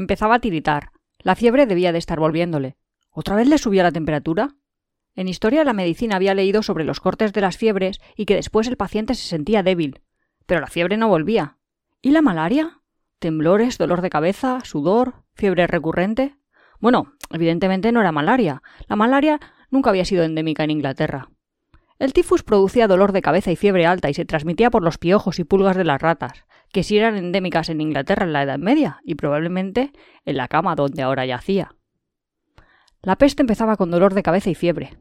Empezaba a tiritar. La fiebre debía de estar volviéndole. ¿Otra vez le subía la temperatura? En historia de la medicina había leído sobre los cortes de las fiebres y que después el paciente se sentía débil. Pero la fiebre no volvía. ¿Y la malaria? ¿Temblores, dolor de cabeza, sudor, fiebre recurrente? Bueno, evidentemente no era malaria. La malaria nunca había sido endémica en Inglaterra. El tifus producía dolor de cabeza y fiebre alta y se transmitía por los piojos y pulgas de las ratas, que sí eran endémicas en Inglaterra en la Edad Media y probablemente en la cama donde ahora yacía. La peste empezaba con dolor de cabeza y fiebre.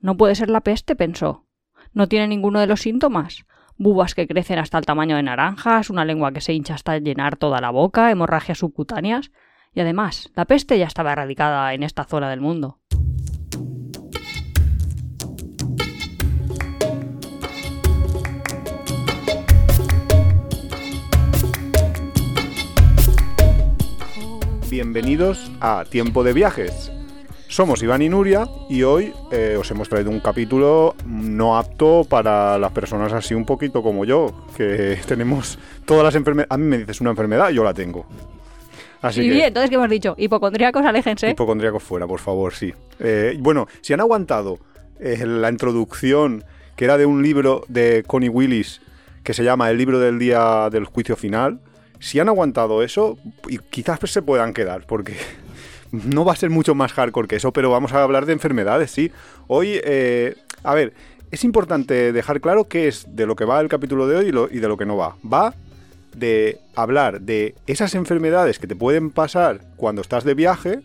No puede ser la peste, pensó. No tiene ninguno de los síntomas. Bubas que crecen hasta el tamaño de naranjas, una lengua que se hincha hasta llenar toda la boca, hemorragias subcutáneas. Y además, la peste ya estaba erradicada en esta zona del mundo. Bienvenidos a Tiempo de Viajes. Somos Iván y Nuria y hoy eh, os hemos traído un capítulo no apto para las personas así un poquito como yo, que tenemos todas las enfermedades. A mí me dices una enfermedad, yo la tengo. Así y que, bien, entonces, ¿qué hemos dicho? Hipocondríacos, aléjense. hipocondríacos fuera, por favor, sí. Eh, bueno, si han aguantado eh, la introducción, que era de un libro de Connie Willis, que se llama El libro del día del juicio final, si han aguantado eso, y quizás se puedan quedar, porque no va a ser mucho más hardcore que eso, pero vamos a hablar de enfermedades, sí. Hoy, eh, a ver, es importante dejar claro qué es de lo que va el capítulo de hoy y, lo- y de lo que no va. Va de hablar de esas enfermedades que te pueden pasar cuando estás de viaje,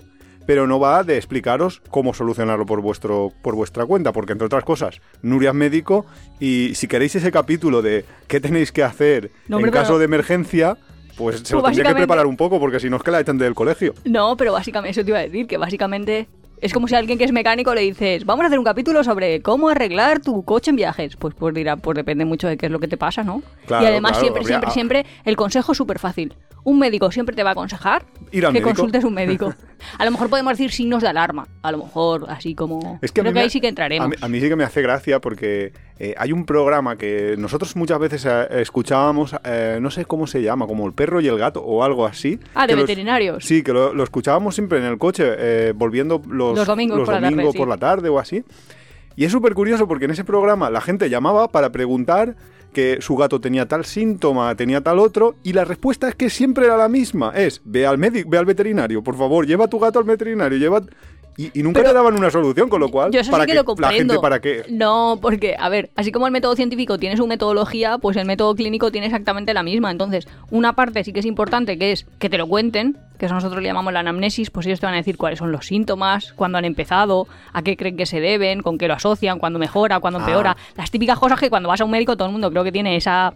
pero no va de explicaros cómo solucionarlo por, vuestro, por vuestra cuenta, porque entre otras cosas, Nuria es médico y si queréis ese capítulo de qué tenéis que hacer No, en caso de emergencia, pues se lo Pues tendría que preparar un poco, porque si no es que la echan del colegio. No, pero básicamente, eso te iba a decir, que básicamente es como si a alguien que es mecánico le dices, vamos a hacer un capítulo sobre cómo arreglar tu coche en viajes. Pues, pues dirá, pues depende mucho de qué es lo que te pasa, ¿no? Claro, y además claro, siempre, habría- siempre, siempre, el consejo es súper fácil. Un médico siempre te va a aconsejar Ir al que médico. consultes un médico. A lo mejor podemos decir signos de alarma. A lo mejor así como... Es que a Creo mí que me- ahí sí que A entraremos. mí, a mí sí que me hace gracia porque eh, hay un programa que nosotros muchas veces eh, escuchábamos, eh, no sé cómo se llama, como el perro y el gato o algo así. Ah, de que los- veterinarios. sí, que lo, lo escuchábamos siempre en el coche, eh, volviendo los, Los domingos por la tarde, domingos sí. por la tarde o así. Y es súper curioso porque en ese programa la gente llamaba para preguntar que su gato tenía tal síntoma, tenía tal otro, y la respuesta es que siempre era la misma. Es, ve al médico, ve al veterinario, por favor, lleva a tu gato al veterinario, lleva... Y, y nunca Pero- te daban una solución, con lo cual, Yo eso ¿para sí que qué? lo la comprendo. gente para qué? No, porque, a ver, así como el método científico tiene su metodología, pues el método clínico tiene exactamente la misma. Entonces, una parte sí que es importante, que es que te lo cuenten, que eso nosotros le llamamos la anamnesis, pues ellos te van a decir cuáles son los síntomas, cuándo han empezado, a qué creen que se deben, con qué lo asocian, cuándo mejora, cuándo Ah. empeora. Las típicas cosas que cuando vas a un médico todo el mundo creo que tiene esa...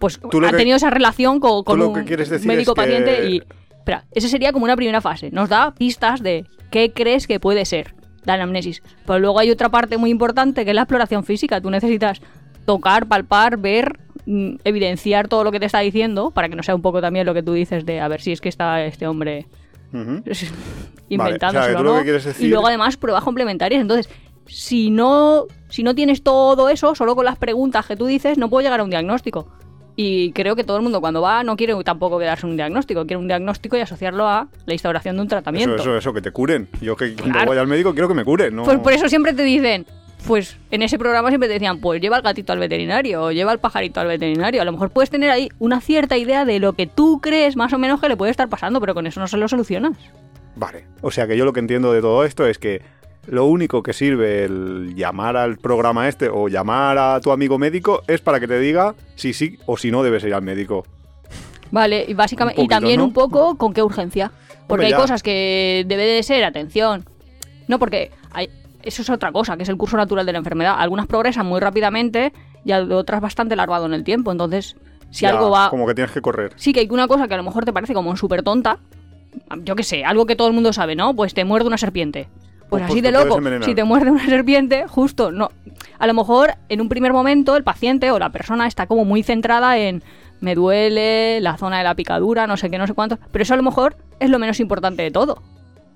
Pues Tú lo ha que- tenido esa relación con, con lo un médico-paciente que- y... Espera, esa sería como una primera fase. Nos da pistas de qué crees que puede ser la anamnesis. Pero luego hay otra parte muy importante que es la exploración física. Tú necesitas tocar, palpar, ver, mm, evidenciar todo lo que te está diciendo para que no sea un poco también lo que tú dices de a ver si es que está este hombre Ujú. inventándoselo o sea, que tú o lo no. que quieres decir- Y luego además pruebas complementarias. Entonces, si no, si no tienes todo eso, solo con las preguntas que tú dices, no puedo llegar a un diagnóstico. Y creo que todo el mundo cuando va no quiere tampoco quedarse un diagnóstico, quiere un diagnóstico y asociarlo a la instauración de un tratamiento. Eso, eso, eso, que te curen. Yo que cuando Claro. voy al médico quiero que me curen, ¿no? Pues por eso siempre te dicen, pues en ese programa siempre te decían, pues lleva al gatito al veterinario o lleva al pajarito al veterinario. A lo mejor puedes tener ahí una cierta idea de lo que tú crees más o menos que le puede estar pasando, pero con eso no se lo solucionas. Vale. O sea que yo lo que entiendo de todo esto es que lo único que sirve el llamar al programa este o llamar a tu amigo médico es para que te diga si sí o si no debes ir al médico. Vale, y básicamente, y también un poco con qué urgencia. Porque Hombre, hay cosas que debe de ser, atención. No, porque hay, eso es otra cosa, que es el curso natural de la enfermedad. Algunas progresan muy rápidamente y otras bastante larvado en el tiempo. Entonces, si Ya, algo va. Como que tienes que correr. Sí, que hay una cosa que a lo mejor te parece como súper tonta. Yo qué sé, algo que todo el mundo sabe, ¿no? Pues te muerde una serpiente. Pues, así pues de loco, si te muerde una serpiente, justo, no. A lo mejor en un primer momento el paciente o la persona está como muy centrada en me duele, la zona de la picadura, no sé qué, no sé cuánto. Pero eso a lo mejor es lo menos importante de todo.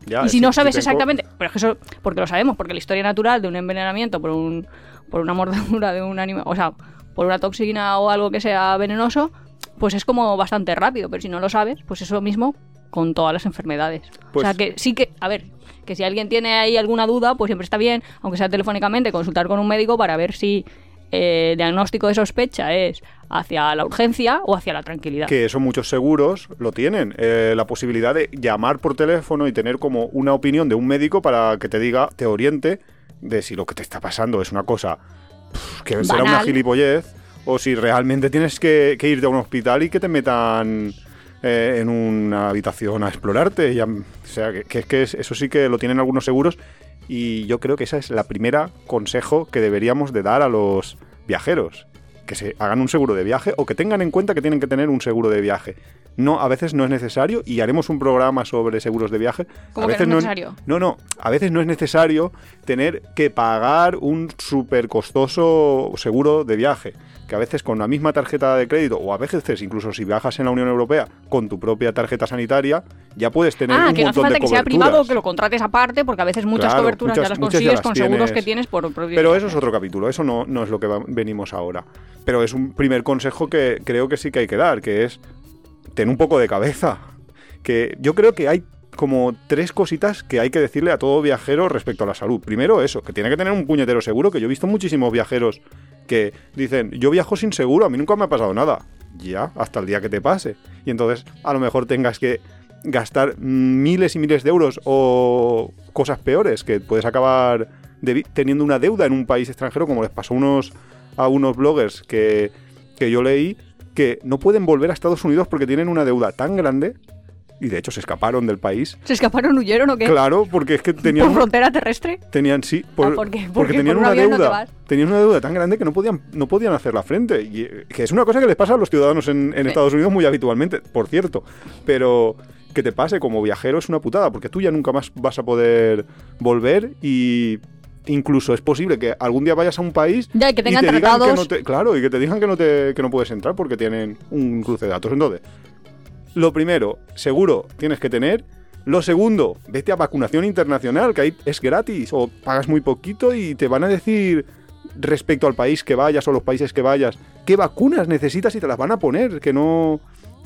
Ya, y si no sabes tengo- exactamente, pero es que eso, porque lo sabemos, porque la historia natural de un envenenamiento por un por una mordedura de un animal, o sea, por una toxina o algo que sea venenoso, pues es como bastante rápido, pero si no lo sabes, pues eso mismo con todas las enfermedades. Pues- o sea que sí que, a ver, que si alguien tiene ahí alguna duda, pues siempre está bien, aunque sea telefónicamente, consultar con un médico para ver si eh, el diagnóstico de sospecha es hacia la urgencia o hacia la tranquilidad. que eso muchos seguros lo tienen. eh, la posibilidad de llamar por teléfono y tener como una opinión de un médico para que te diga, te oriente de si lo que te está pasando es una cosa que será una gilipollez o si realmente tienes que, que irte a un hospital y que te metan eh, en una habitación a explorarte. y a- o sea, que, que es que es- eso sí que lo tienen algunos seguros y yo creo que esa es la primera consejo que deberíamos de dar a los viajeros. Que se hagan un seguro de viaje o que tengan en cuenta que tienen que tener un seguro de viaje. No, a veces no es necesario y haremos un programa sobre seguros de viaje. ¿Cómo a que veces no es necesario? No, no, a veces no es necesario tener que pagar un súper costoso seguro de viaje. Que a veces con la misma tarjeta de crédito, o a veces incluso si viajas en la Unión Europea con tu propia tarjeta sanitaria, ya puedes tener Ah, un que no hace montón falta de que sea privado, que lo contrates aparte, porque a veces muchas Claro, coberturas muchas- ya las ya consigues las con seguros que tienes. por propio Pero eso es otro capítulo, eso no, no es lo que va- venimos ahora. Pero es un primer consejo que creo que sí que hay que dar, que es tener un poco de cabeza. Que yo creo que hay como tres cositas que hay que decirle a todo viajero respecto a la salud. Primero eso, que tiene que tener un puñetero seguro, que yo he visto muchísimos viajeros que dicen, yo viajo sin seguro, a mí nunca me ha pasado nada. Ya, hasta el día que te pase. Y entonces a lo mejor tengas que gastar miles y miles de euros o cosas peores, que puedes acabar teniendo una deuda en un país extranjero, como les pasó a unos, a unos bloggers que, que yo leí, que no pueden volver a Estados Unidos porque tienen una deuda tan grande, y de hecho se escaparon del país. ¿Se escaparon, huyeron o qué? Claro, porque es que tenían, ¿Por frontera terrestre? tenían sí, por- Ah, ¿por qué? porque Porque tenían por un una te deuda, tenían una deuda tan grande que no podían, no podían hacer la frente, y eh, que es una cosa que les pasa a los ciudadanos en, en Sí. Estados Unidos muy habitualmente, por cierto, pero que te pase como viajero es una putada, porque tú ya nunca más vas a poder volver y incluso es posible que algún día vayas a un país Ya, y que y tengan te digan que no te, claro, y que te digan que no te que no puedes entrar porque tienen un cruce de datos. Entonces, lo primero, seguro tienes que tener. Lo segundo, vete a vacunación internacional, que ahí es gratis o pagas muy poquito y te van a decir respecto al país que vayas o los países que vayas, qué vacunas necesitas y te las van a poner, que no,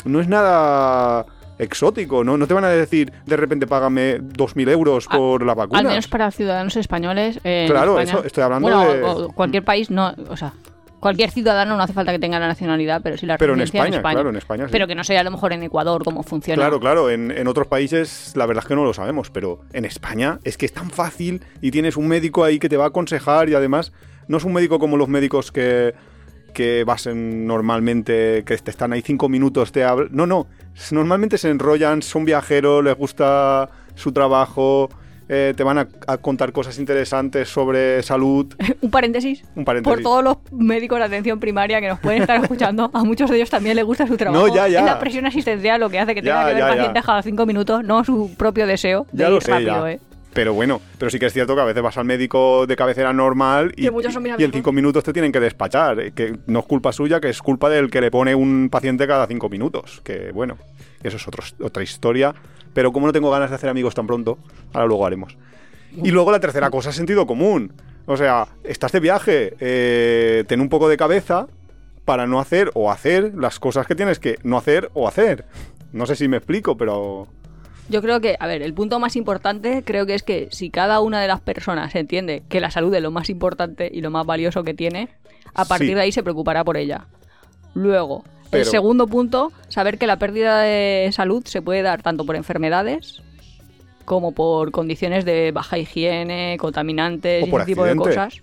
no es nada exótico, ¿no? No te van a decir de repente págame 2.000 euros Al- por la vacuna. Al menos para ciudadanos españoles. eh, Claro, eso, estoy hablando bueno, de- o- o cualquier país, no. O sea, cualquier ciudadano no hace falta que tenga la nacionalidad, pero sí la Pero en España, claro, en España sí. Pero que no sea a lo mejor en Ecuador cómo funciona. Claro, claro, en, en otros países la verdad es que no lo sabemos, pero en España es que es tan fácil y tienes un médico ahí que te va a aconsejar y además no es un médico como los médicos que, que vas en normalmente, que te están ahí cinco minutos, te hablan. No, no, normalmente se enrollan, son viajeros, les gusta su trabajo, eh, te van a, a contar cosas interesantes sobre salud. Un paréntesis. Un paréntesis. Por todos los médicos de atención primaria que nos pueden estar escuchando, a muchos de ellos también les gusta su trabajo. No, ya, ya. Es la presión asistencial lo que hace que Ya, tenga que ver ya, ya. pacientes cada cinco minutos, no su propio deseo de Ya lo ir sé, rápido, ya. ¿eh? Pero bueno, pero sí que es cierto que a veces vas al médico de cabecera normal y, y en cinco minutos te tienen que despachar. eh, Que no es culpa suya, que es culpa del que le pone un paciente cada cinco minutos. Que bueno, eso es otro- otra historia. Pero como no tengo ganas de hacer amigos tan pronto, ahora luego haremos. Y luego la tercera cosa, sentido común. O sea, estás de viaje, eh, ten un poco de cabeza para no hacer o hacer las cosas que tienes que no hacer o hacer. No sé si me explico, pero... Yo creo que, a ver, el punto más importante creo que es que si cada una de las personas entiende que la salud es lo más importante y lo más valioso que tiene, a partir Sí. de ahí se preocupará por ella. Luego, el segundo punto, saber que la pérdida de salud se puede dar tanto por enfermedades como por condiciones de baja higiene, contaminantes y ese tipo de cosas.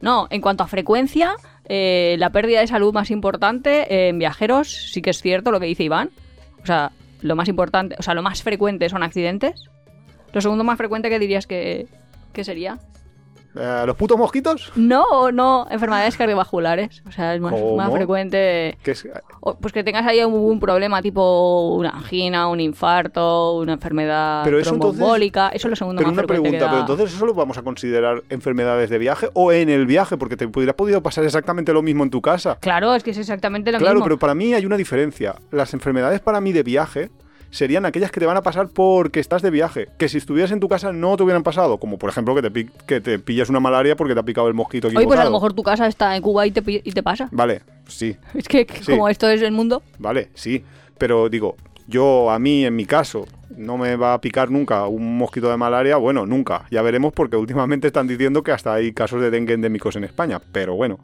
No, en cuanto a frecuencia, eh, la pérdida de salud más importante en viajeros, sí que es cierto lo que dice Iván. O sea, lo más importante, o sea, lo más frecuente son accidentes. Lo segundo más frecuente que dirías que, que sería. Eh, ¿Los putos mosquitos? No, no, enfermedades cardiovasculares. O sea, es más, frecuente. Que es, o, Pues que tengas ahí un, un problema tipo una angina, un infarto, una enfermedad Pero eso entonces- tromboembólica. Eso es lo segundo Pero más una frecuente. pregunta, que pero entonces eso lo vamos a considerar enfermedades de viaje o en el viaje, porque te hubiera podido pasar exactamente lo mismo en tu casa. Claro, es que es exactamente lo Claro, mismo. pero para mí hay una diferencia. Las enfermedades para mí de viaje serían aquellas que te van a pasar porque estás de viaje, que si estuvieras en tu casa no te hubieran pasado, como por ejemplo que te, que te pilles una malaria porque te ha picado el mosquito Oye, pues a lo mejor tu casa está en Cuba y te, y te pasa. Vale, sí, Es que Sí. como esto es el mundo, vale, sí. Pero digo, yo, a mí, en mi caso, no me va a picar nunca un mosquito de malaria, bueno, nunca. Ya veremos porque últimamente están diciendo que hasta hay casos de dengue endémicos en España, pero bueno.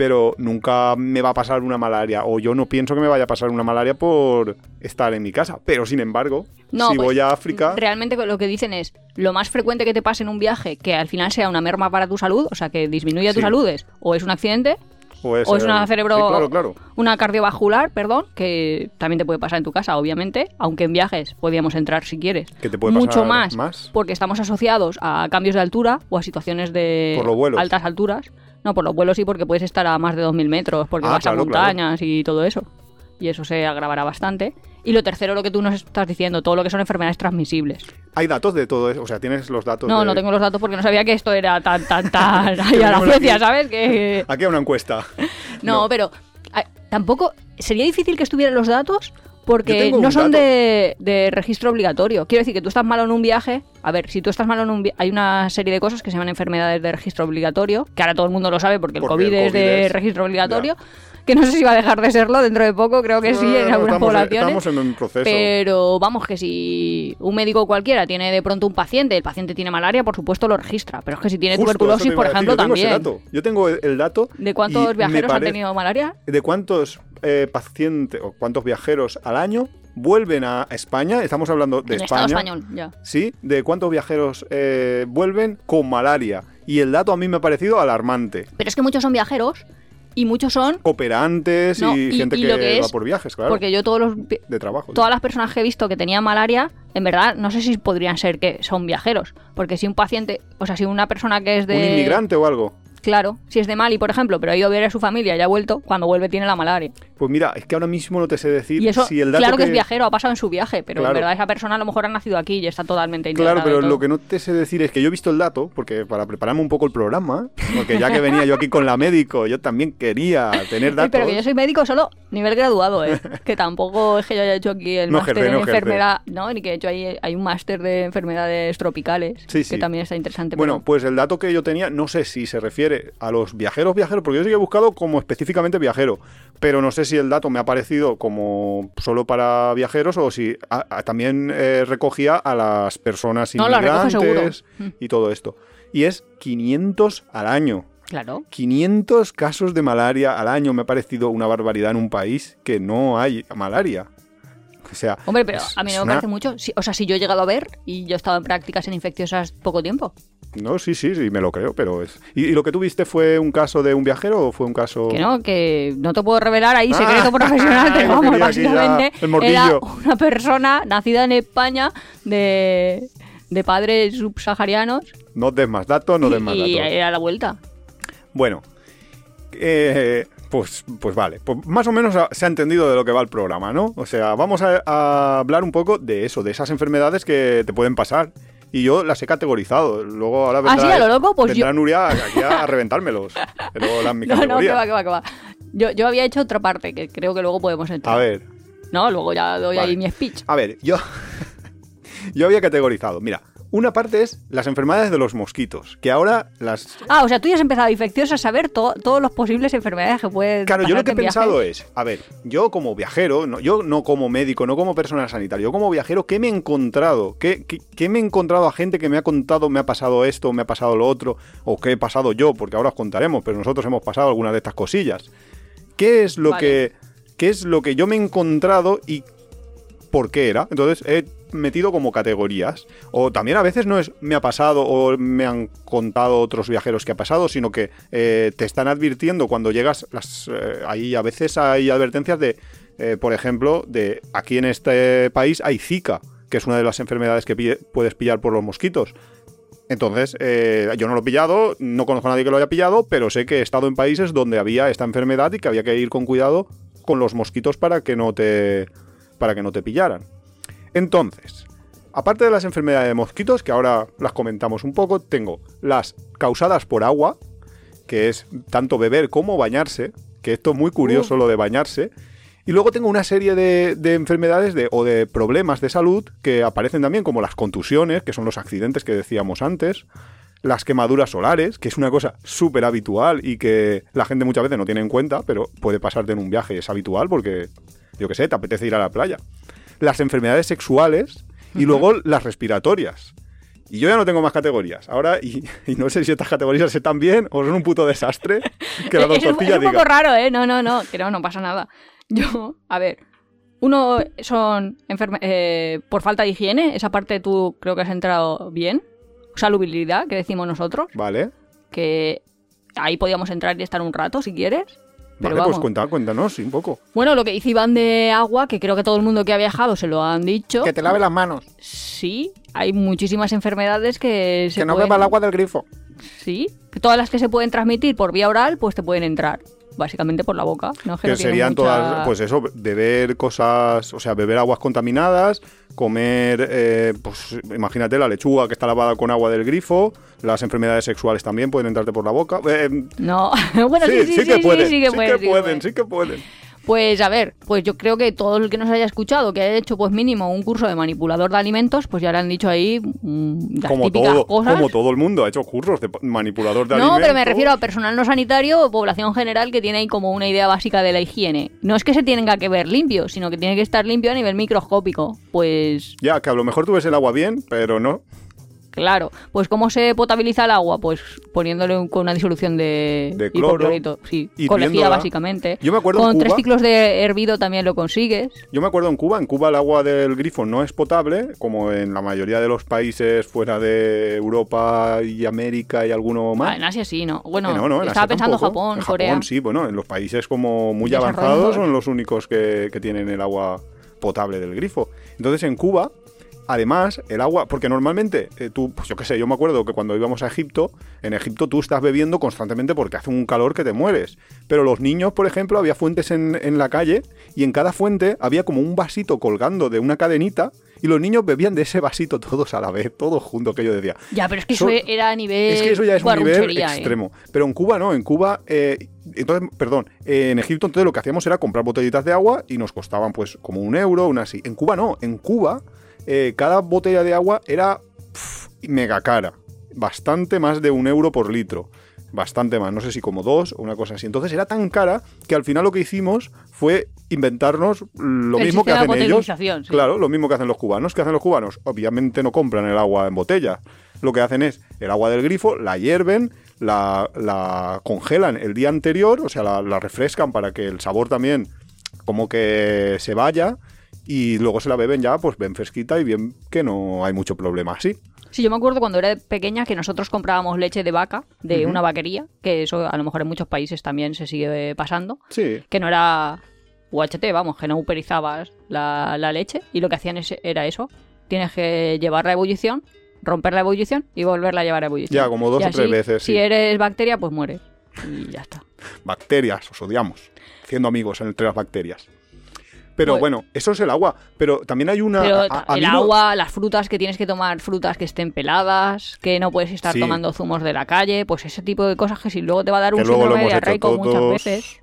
Pero nunca me va a pasar una malaria, o yo no pienso que me vaya a pasar una malaria por estar en mi casa. Pero sin embargo, No, si pues, voy a África, Realmente lo que dicen es, lo más frecuente que te pase en un viaje que al final sea una merma para tu salud, o sea, que disminuya tu Sí. salud, es o es un accidente, o es, o es el- una cerebro... Sí, claro, claro. Una cardiovascular, perdón, que también te puede pasar en tu casa, obviamente, aunque en viajes podríamos entrar si quieres. Que te puede Mucho pasar más, más. porque estamos asociados a cambios de altura o a situaciones de Por los vuelos. altas alturas. No, por los vuelos sí, porque puedes estar a más de 2.000 metros, porque Ah, vas claro, a montañas y todo eso. Y eso se agravará bastante. Y lo tercero, lo que tú nos estás diciendo, todo lo que son enfermedades transmisibles. Hay datos de todo eso, o sea, tienes los datos No, de... no tengo los datos porque no sabía que esto era tan, tan, tan ahí a la ciencia, ¿sabes? Que... Aquí hay una encuesta. No, No. pero tampoco sería difícil que estuvieran los datos porque no son de, de registro obligatorio. Quiero decir que tú estás malo en un viaje. A ver, si tú estás malo en un viaje, hay una serie de cosas que se llaman enfermedades de registro obligatorio, que ahora todo el mundo lo sabe porque el, COVID, el es de es- registro obligatorio. Que no sé si va a dejar de serlo dentro de poco, creo que sí, en algunas estamos, poblaciones. Estamos en un proceso. Pero vamos, que si un médico cualquiera tiene de pronto un paciente, el paciente tiene malaria, por supuesto lo registra. Pero es que si tiene Justo, tuberculosis, por ejemplo, yo también. Yo tengo el, dato. ¿De cuántos viajeros han pare- tenido malaria? ¿De cuántos eh, pacientes o cuántos viajeros al año vuelven a España? Estamos hablando de en España. Español, ya. Sí, de cuántos viajeros eh, vuelven con malaria. Y el dato a mí me ha parecido alarmante. Pero es que muchos son viajeros y muchos son Cooperantes No, y, y- gente y que va por viajes, claro. porque yo todos los de trabajo. todas las personas que he visto que tenían malaria, en verdad no sé si podrían ser que son viajeros, porque si un paciente, o sea, si una persona que es de ¿Un inmigrante o algo? Claro, si es de Mali, por ejemplo, pero ha ido a ver a su familia y ha vuelto, cuando vuelve tiene la malaria. Pues mira, es que ahora mismo no te sé decir Y eso, si el dato claro que... es viajero, ha pasado en su viaje, pero Claro. en verdad esa persona a lo mejor ha nacido aquí y está totalmente Claro, pero lo que no te sé decir es que yo he visto el dato, porque para prepararme un poco el programa, porque ya que venía yo aquí con la médico, yo también quería tener datos. pero que yo soy médico solo nivel graduado, ¿eh? que tampoco es que yo haya hecho aquí el No máster en no ejerce. enfermedad, no, ni que he hecho ahí hay un máster de enfermedades tropicales, Sí, sí. que también está interesante. Bueno, pero- pues el dato que yo tenía, no sé si se refiere a los viajeros, viajeros, porque yo sí que he buscado como específicamente viajero, pero no sé si el dato me ha parecido como solo para viajeros o si a- a- también eh, recogía a las personas No, inmigrantes y todo esto. Y es 500 al año. claro. 500 casos de malaria al año me ha parecido una barbaridad en un país que no hay malaria. O sea, Hombre, pero es- a mí no me una- parece mucho. O sea, si yo he llegado a ver y yo he estado en prácticas en infecciosas poco tiempo. No, sí, sí, sí, me lo creo, pero es... ¿Y, y lo que tú viste fue un caso de un viajero o fue un caso...? Que no, que no te puedo revelar ahí Ah. secreto profesional, pero vamos, básicamente era una persona nacida en España de, de padres subsaharianos No des más datos, no des más y, y datos. era la vuelta. Bueno, eh, pues, pues vale, pues más o menos se ha entendido de lo que va el programa, ¿no? O sea, vamos a, a hablar un poco de eso, de esas enfermedades que te pueden pasar. Y yo las he categorizado. Luego ahora ¿Ah, sí, vendrá, a lo loco? Pues vendrá yo- Nuria aquí a reventármelos. Pero la mi No, no, que va, que va, que va. Yo, yo había hecho otra parte que creo que luego podemos entrar. A ver, No, luego ya doy Vale. ahí mi speech. A ver, yo. yo había categorizado. Mira, una parte es las enfermedades de los mosquitos, que ahora las. Ah, o sea, tú ya has empezado infecciosa a saber to- todas las posibles enfermedades que pueden Claro, yo lo que he pensado viajes. es, a ver, yo como viajero, no, yo no como médico, no como personal sanitario, yo como viajero, ¿qué me he encontrado? ¿Qué, qué, qué me he encontrado a gente que me ha contado, me ha pasado esto, me ha pasado lo otro, o qué he pasado yo? Porque ahora os contaremos, pero nosotros hemos pasado algunas de estas cosillas. ¿Qué es lo Vale. que qué es lo que yo me he encontrado y por qué era? Entonces he metido como categorías. O también a veces no es me ha pasado o me han contado otros viajeros que ha pasado, sino que eh, te están advirtiendo cuando llegas. Las, eh, ahí a veces hay advertencias de, eh, por ejemplo, de aquí en este país hay Zika, que es una de las enfermedades que puedes pillar por los mosquitos. Entonces, eh, yo no lo he pillado, no conozco a nadie que lo haya pillado, pero sé que he estado en países donde había esta enfermedad y que había que ir con cuidado con los mosquitos para que no te, para que no te pillaran. Entonces, aparte de las enfermedades de mosquitos, que ahora las comentamos un poco, tengo las causadas por agua, que es tanto beber como bañarse, que esto es muy curioso lo de bañarse. Y luego tengo una serie de, de enfermedades de, o de problemas de salud que aparecen también, como las contusiones, que son los accidentes que decíamos antes, las quemaduras solares, que es una cosa súper habitual y que la gente muchas veces no tiene en cuenta, pero puede pasarte en un viaje, es habitual porque, yo qué sé, te apetece ir a la playa. las enfermedades sexuales y luego las respiratorias. Y yo ya no tengo más categorías. Ahora, y, y no sé si estas categorías están bien o son un puto desastre. Que la Es- es, un diga. poco raro, ¿eh? No, no, no, que no, no pasa nada. Yo, a ver, uno son enferme- eh, por falta de higiene, esa parte tú creo que has entrado bien. Salubilidad, que decimos nosotros, Vale. que ahí podíamos entrar y estar un rato si quieres. Pero Vale, pues vamos. cuenta, cuéntanos sí, un poco. Bueno, lo que dice Iván de agua, que creo que todo el mundo que ha viajado se lo han dicho. Que te lave las manos. Sí, hay muchísimas enfermedades que se Que no pueden- beba el agua del grifo. Sí, que todas las que se pueden transmitir por vía oral, pues te pueden entrar. Básicamente por la boca. ¿no? Que serían mucha- todas, pues eso, beber cosas, o sea, beber aguas contaminadas, comer, eh, pues imagínate la lechuga que está lavada con agua del grifo, las enfermedades sexuales también pueden entrarte por la boca. Eh, No, bueno, sí, sí, sí, que sí, que pueden, sí que pueden. sí que pueden. Pues a ver, pues yo creo que todo el que nos haya escuchado, que haya hecho pues mínimo un curso de manipulador de alimentos, pues ya le han dicho ahí mm, las Como típicas todo, cosas. como todo el mundo ha hecho cursos de manipulador de no, alimentos. pero me refiero a personal no sanitario o población general que tiene ahí como una idea básica de la higiene. No es que se tenga que ver limpio, sino que tiene que estar limpio a nivel microscópico. Pues Ya, que a lo mejor tú ves el agua bien, pero no. Claro, pues ¿cómo se potabiliza el agua? Pues poniéndole un- con una disolución de, De cloro, sí, con lejía básicamente. Yo me acuerdo en con tres ciclos de hervido también lo consigues. Yo me acuerdo en Cuba, en Cuba el agua del grifo no es potable, como en la mayoría de los países fuera de Europa y América y alguno Ah, más. en Asia sí, ¿no? Bueno, no, no, estaba pensando tampoco. Japón, En Corea. sí, bueno, en los países como muy avanzados son los únicos que, que tienen el agua potable del grifo. Entonces en Cuba, además, el agua, porque normalmente eh, tú, pues yo qué sé, yo me acuerdo que cuando íbamos a Egipto, en Egipto tú estás bebiendo constantemente porque hace un calor que te mueres. Pero los niños, por ejemplo, había fuentes en, en la calle y en cada fuente había como un vasito colgando de una cadenita y los niños bebían de ese vasito todos a la vez, todos juntos, que yo decía, Ya, pero es que So- eso era a nivel. es que eso ya es un nivel ¿eh? extremo. Pero en Cuba no, en Cuba, eh, entonces, perdón, eh, en Egipto entonces lo que hacíamos era comprar botellitas de agua y nos costaban pues como un euro, una así. En Cuba no, en Cuba eh, cada botella de agua era pf, mega cara, bastante más de un euro por litro. Bastante más, no sé si como dos o una cosa así. Entonces era tan cara que al final lo que hicimos fue inventarnos lo El mismo que hacen ellos. sí. Claro, lo mismo que hacen los cubanos. ¿Qué hacen los cubanos? Obviamente no compran el agua en botella. Lo que hacen es el agua del grifo, la hierven, la, la congelan el día anterior, o sea, la, la refrescan para que el sabor también como que se vaya y luego se la beben ya pues bien fresquita y bien que no hay mucho problema así. Sí, yo me acuerdo cuando era pequeña que nosotros comprábamos leche de vaca de una vaquería, que eso a lo mejor en muchos países también se sigue pasando, Sí, que no era UHT, vamos, que no uperizabas la, la leche y lo que hacían es- era eso. Tienes que llevarla a ebullición, romper la ebullición y volverla a llevar a ebullición. Ya, como dos Y o tres veces, Si eres bacteria, pues mueres. Y ya está. bacterias, os odiamos. Haciendo amigos entre las bacterias. Pero Bueno. bueno, eso es el agua. Pero también hay una... Pero a- ta- a el no- agua, las frutas que tienes que tomar, frutas que estén peladas, que no puedes estar Sí. tomando zumos de la calle, pues ese tipo de cosas que si luego te va a dar que un luego lo síndrome hemos hecho diarreico muchas veces.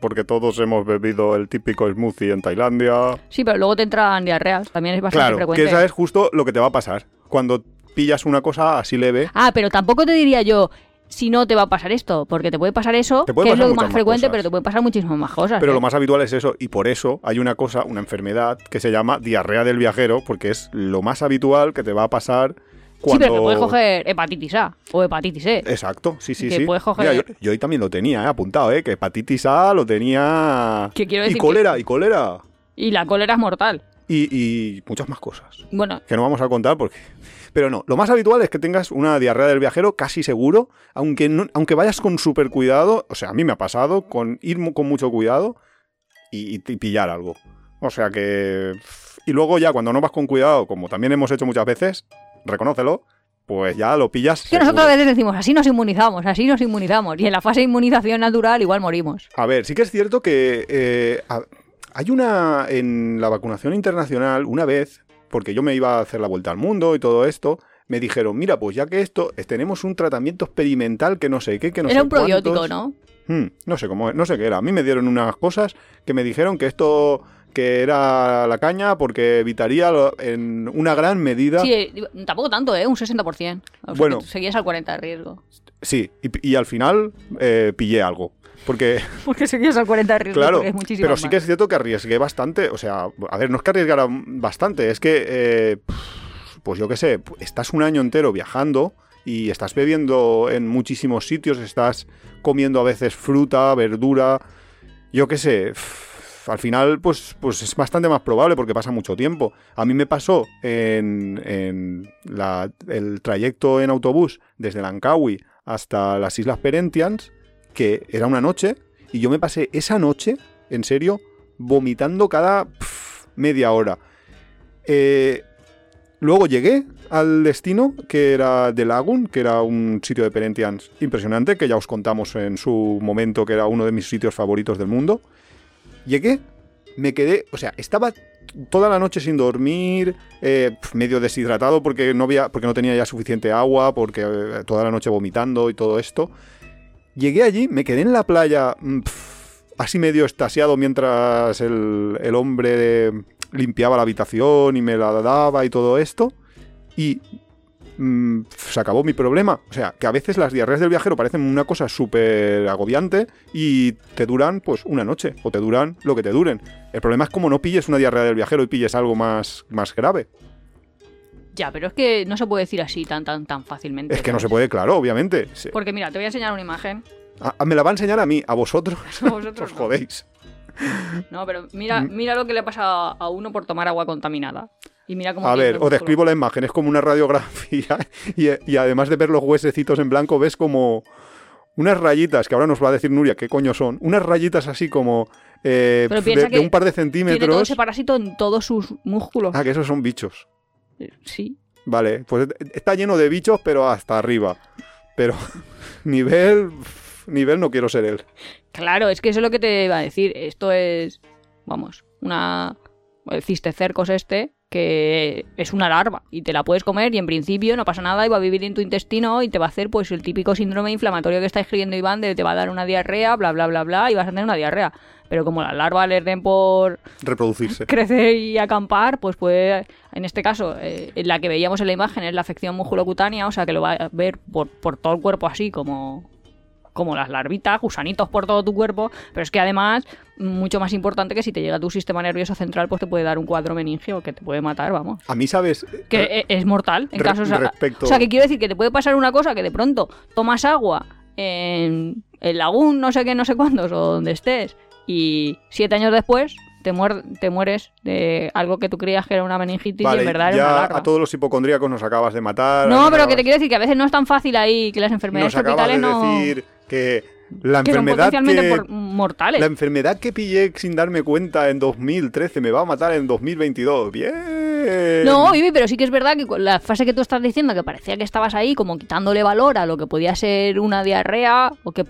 porque todos hemos bebido el típico smoothie en Tailandia. Sí, pero luego te entran diarreas, también es bastante Claro, frecuente. que esa es justo lo que te va a pasar. Cuando pillas una cosa así leve, Ah, pero tampoco te diría yo si no te va a pasar esto, porque te puede pasar eso, puede que es lo más frecuente, pero te puede pasar muchísimas más cosas. pero ¿eh? lo más habitual es eso. Y por eso hay una cosa, una enfermedad que se llama diarrea del viajero, porque es lo más habitual que te va a pasar Sí, cuando... pero que puedes coger hepatitis A o hepatitis E. Exacto, sí, sí, que sí. puedes coger- Mira, yo, yo también lo tenía, eh, apuntado, ¿eh? Que hepatitis A lo tenía... Que quiero y decir cólera, y cólera. Y la cólera es mortal. Y, y muchas más cosas. Bueno, que no vamos a contar porque... Pero no, lo más habitual es que tengas una diarrea del viajero casi seguro, aunque, no- aunque vayas con súper cuidado, o sea, a mí me ha pasado, con ir con mucho cuidado y, y pillar algo. O sea que... Y luego ya cuando no vas con cuidado, como también hemos hecho muchas veces, reconócelo, pues ya lo pillas. que nosotros a veces decimos, así nos inmunizamos, así nos inmunizamos. Y en la fase de inmunización natural igual morimos. A ver, sí que es cierto que eh, a- hay una en la vacunación internacional una vez, porque yo me iba a hacer la vuelta al mundo y todo esto, me dijeron, mira, pues ya que esto, tenemos un tratamiento experimental que no sé qué, que no Era sé un probiótico, cuántos". ¿no? Hmm, no sé cómo, no sé qué era. A mí me dieron unas cosas que me dijeron que esto que era la caña porque evitaría en una gran medida. Sí, tampoco tanto, ¿eh? Un 60%. O sea, Bueno. seguías al 40% de riesgo. Sí, y, y al final eh, pillé algo. Porque, Porque seguías al 40 de riesgo claro, porque es muchísimo pero sí que es cierto que arriesgué bastante. O sea, a ver, no es que arriesgara bastante, es que, eh, pues yo qué sé, estás un año entero viajando y estás bebiendo en muchísimos sitios, estás comiendo a veces fruta, verdura, yo qué sé. Al final, pues, pues es bastante más probable porque pasa mucho tiempo. A mí me pasó en, en la- el trayecto en autobús desde Langkawi hasta las Islas Perentians, que era una noche, y yo me pasé esa noche, en serio, vomitando cada media hora. Eh, luego llegué al destino, que era de Lagoon, que era un sitio de Perentians impresionante, que ya os contamos en su momento, que era uno de mis sitios favoritos del mundo. Llegué, me quedé, o sea, estaba toda la noche sin dormir, eh, medio deshidratado porque no, había, porque no tenía ya suficiente agua, porque eh, toda la noche vomitando y todo esto. Llegué allí, me quedé en la playa, mm, así medio estasiado mientras el, el hombre limpiaba la habitación y me la daba y todo esto. Y mm, se acabó mi problema. O sea, que a veces las diarreas del viajero parecen una cosa súper agobiante y te duran pues una noche o te duran lo que te duren. El problema es como no pilles una diarrea del viajero y pilles algo más, más grave. Ya, pero es que no se puede decir así tan tan tan fácilmente. Es que no se puede, claro, obviamente. Porque mira, te voy a enseñar una imagen. a- a- me la va a enseñar a mí, a vosotros. A vosotros Os no. jodéis. No, pero mira, Mm. mira lo que le pasa a uno por tomar agua contaminada. Y mira cómo A ver, os describo la imagen, es como una radiografía y, y además de ver los huesecitos en blanco ves como unas rayitas, que ahora nos va a decir Nuria qué coño son, unas rayitas así como eh, de, un par de Tiene todo centímetros. ese parásito en todos sus músculos. Ah, que esos son bichos. Eh, Sí. Vale, pues está lleno de bichos, pero hasta arriba. Pero nivel, nivel no quiero ser él. Claro, es que eso es lo que te iba a decir. Esto es, vamos, una... El cistecercos este, que es una larva y te la puedes comer y en principio no pasa nada y va a vivir en tu intestino y te va a hacer pues el típico síndrome inflamatorio que está escribiendo Iván de te va a dar una diarrea, bla, bla, bla, bla y vas a tener una diarrea. Pero como las larvas les den por Reproducirse. crecer y acampar, pues puede, en este caso, eh, la que veíamos en la imagen es la afección musculocutánea, o sea que lo va a ver por, por todo el cuerpo así como, como las larvitas, gusanitos por todo tu cuerpo, pero es que además, mucho más importante que si te llega a tu sistema nervioso central, pues te puede dar un cuadro meningio que te puede matar, vamos. A mí, ¿sabes? Que e- es mortal en casos... O respecto- sea, que quiero decir que te puede pasar una cosa que de pronto tomas agua en el lagún, no sé qué, no sé cuántos, o donde estés, y siete años después te, muer- te mueres de algo que tú creías que era una meningitis y en verdad era ya una larva. a todos los hipocondríacos nos acabas de matar. No, pero que te acabas- quiero decir que a veces no es tan fácil ahí que las enfermedades Nos acabas tropicales de no... decir que la que enfermedad que, mortales. la enfermedad que pillé sin darme cuenta en 2013 me va a matar en 2022. Bien. No, Vivi, pero sí que es verdad que la fase que tú estás diciendo, que parecía que estabas ahí como quitándole valor a lo que podía ser una diarrea, o que,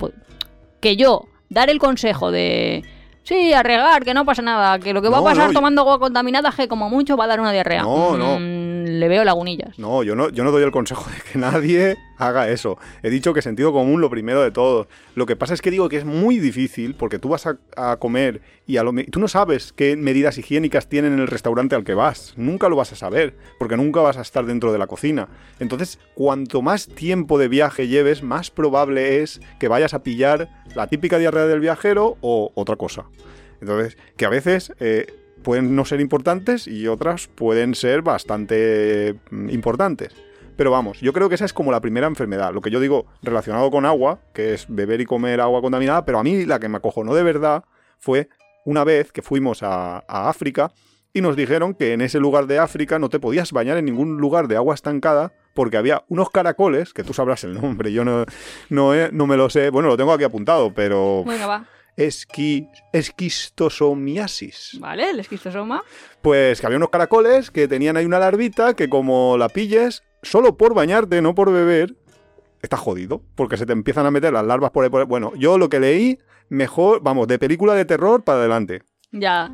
que yo dar el consejo de, sí, a regar, que no pasa nada, que lo que va No, a pasar no, tomando agua contaminada es que como mucho va a dar una diarrea. No, no. Mm, le veo lagunillas. No, yo no, yo no doy el consejo de que nadie haga eso. He dicho que sentido común lo primero de todo. Lo que pasa es que digo que es muy difícil porque tú vas a, comer y a lo, tú no sabes qué medidas higiénicas tienen en el restaurante al que vas. Nunca lo vas a saber porque nunca vas a estar dentro de la cocina. Entonces, cuanto más tiempo de viaje lleves, más probable es que vayas a pillar la típica diarrea del viajero o otra cosa. Entonces, que a veces eh, pueden no ser importantes y otras pueden ser bastante mm, importantes. Pero vamos, yo creo que esa es como la primera enfermedad. Lo que yo digo relacionado con agua, que es beber y comer agua contaminada, pero a mí la que me acojonó de verdad fue una vez que fuimos a, a África y nos dijeron que en ese lugar de África no te podías bañar en ningún lugar de agua estancada porque había unos caracoles, que tú sabrás el nombre, yo no, no, he- no me lo sé, bueno, lo tengo aquí apuntado, pero Venga, va. esqui, esquistosomiasis. Vale, el esquistosoma. Pues que había unos caracoles que tenían ahí una larvita que como la pilles, solo por bañarte, no por beber, está jodido. Porque se te empiezan a meter las larvas por ahí. por ahí. Bueno, yo lo que leí, mejor, vamos, de película de terror para adelante. Ya,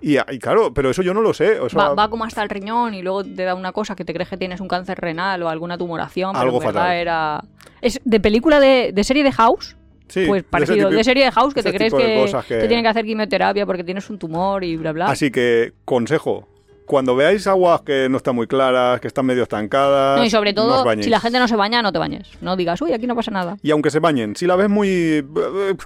Y, y claro, pero eso yo no lo sé. o sea, va, va como hasta el riñón y luego te da una cosa que te crees que tienes un cáncer renal o alguna tumoración, pero Algo en fatal. era... Es de película de, de serie de House, sí, pues de parecido, tipo- de serie de House que te crees de que, que- te tienen que hacer quimioterapia porque tienes un tumor y bla bla. Así que, consejo. Cuando veáis aguas que no están muy claras, que están medio estancadas, No, y sobre todo, si la gente no se baña, no te bañes. No digas, uy, aquí no pasa nada. Y aunque se bañen, si la ves muy eh,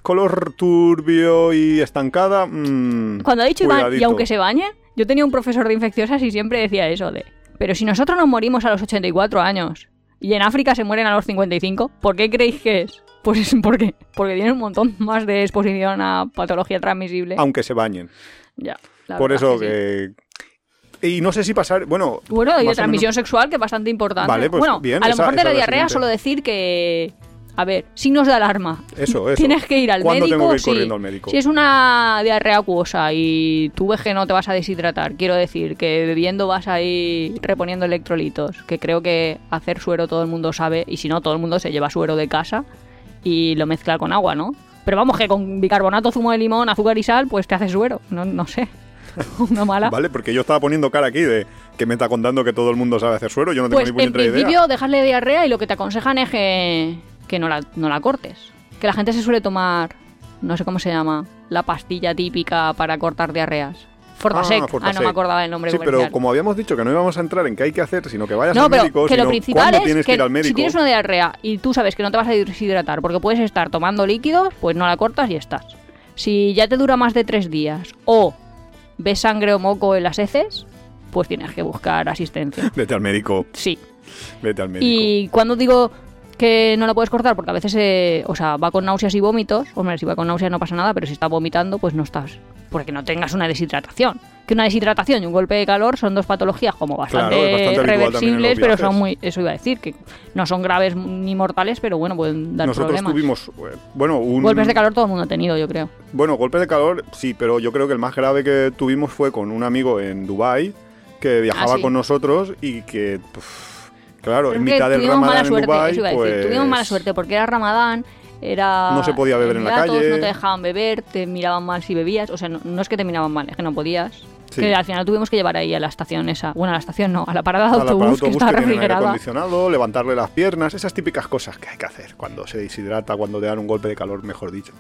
color turbio y estancada, mm, Cuando ha dicho Iván, y aunque se bañen, yo tenía un profesor de infecciosas y siempre decía eso de, pero si nosotros nos morimos a los 84 años y en África se mueren a los 55, ¿por qué creéis que es? Pues es porque, porque tienen un montón más de exposición a patología transmisible. aunque se bañen. Ya, la Por eso que sí. que... Y no sé si pasar, bueno... Bueno, y de transmisión sexual, que es bastante importante. Vale, pues bueno, bien, a lo mejor de la la diarrea siguiente. solo decir que... A ver, signos de alarma. Eso, eso. Tienes que ir al ¿Cuándo médico. tengo que ir sí. corriendo al médico? Si es una diarrea acuosa y tú ves que no te vas a deshidratar, quiero decir que bebiendo vas a ir reponiendo electrolitos, que creo que hacer suero todo el mundo sabe, y si no, todo el mundo se lleva suero de casa y lo mezcla con agua, ¿no? Pero vamos, que con bicarbonato, zumo de limón, azúcar y sal, pues te hace suero. No, no sé. Una mala. Vale, porque yo estaba poniendo cara aquí de que me está contando que todo el mundo sabe hacer suero, yo no tengo Pues ni en puñetera idea. principio dejarle diarrea y lo que te aconsejan es que, que no, la, no la cortes. Que la gente se suele tomar, no sé cómo se llama, la pastilla típica para cortar diarreas. Fortasec. Ah, Fortasec. no me acordaba el nombre Sí, comercial. pero como habíamos dicho que no íbamos a entrar en qué hay que hacer, sino que vayas no, al pero médico, que lo principal es tienes que, ir al médico. si tienes una diarrea y tú sabes que no te vas a deshidratar porque puedes estar tomando líquidos, pues no la cortas y estás. Si ya te dura más de tres días o ves sangre o moco en las heces, pues tienes que buscar asistencia. Vete al médico, Sí. vete al médico. Y cuando digo que no lo puedes cortar, porque a veces, eh, o sea, va con náuseas y vómitos, hombre, si va con náuseas no pasa nada, pero si está vomitando, pues no estás. Porque no tengas una deshidratación. Que una deshidratación y un golpe de calor son dos patologías como bastante, Claro, bastante reversibles, pero son muy, eso iba a decir, que no son graves ni mortales, pero bueno, pueden dar Nosotros problemas. tuvimos, eh, bueno, un... Golpes de calor todo el mundo ha tenido, yo creo. Bueno, golpe de calor, sí, pero yo creo que el más grave que tuvimos fue con un amigo en Dubai que viajaba Ah, sí. con nosotros y que, puf, claro, en mitad del tuvimos mala Ramadán en Dubai, eso iba a decir. pues... Tuvimos mala suerte porque era Ramadán, era. No se podía beber en la calle. No te dejaban beber, te miraban mal si bebías. O sea, no, no es que te miraban mal, es que no podías. Sí. Que al final tuvimos que llevar ahí a la estación esa. Bueno, a la estación no, a la parada de autobús, que autobús que aire refrigerada. acondicionado, levantarle las piernas, esas típicas cosas que hay que hacer cuando se deshidrata, cuando te dan un golpe de calor, mejor dicho.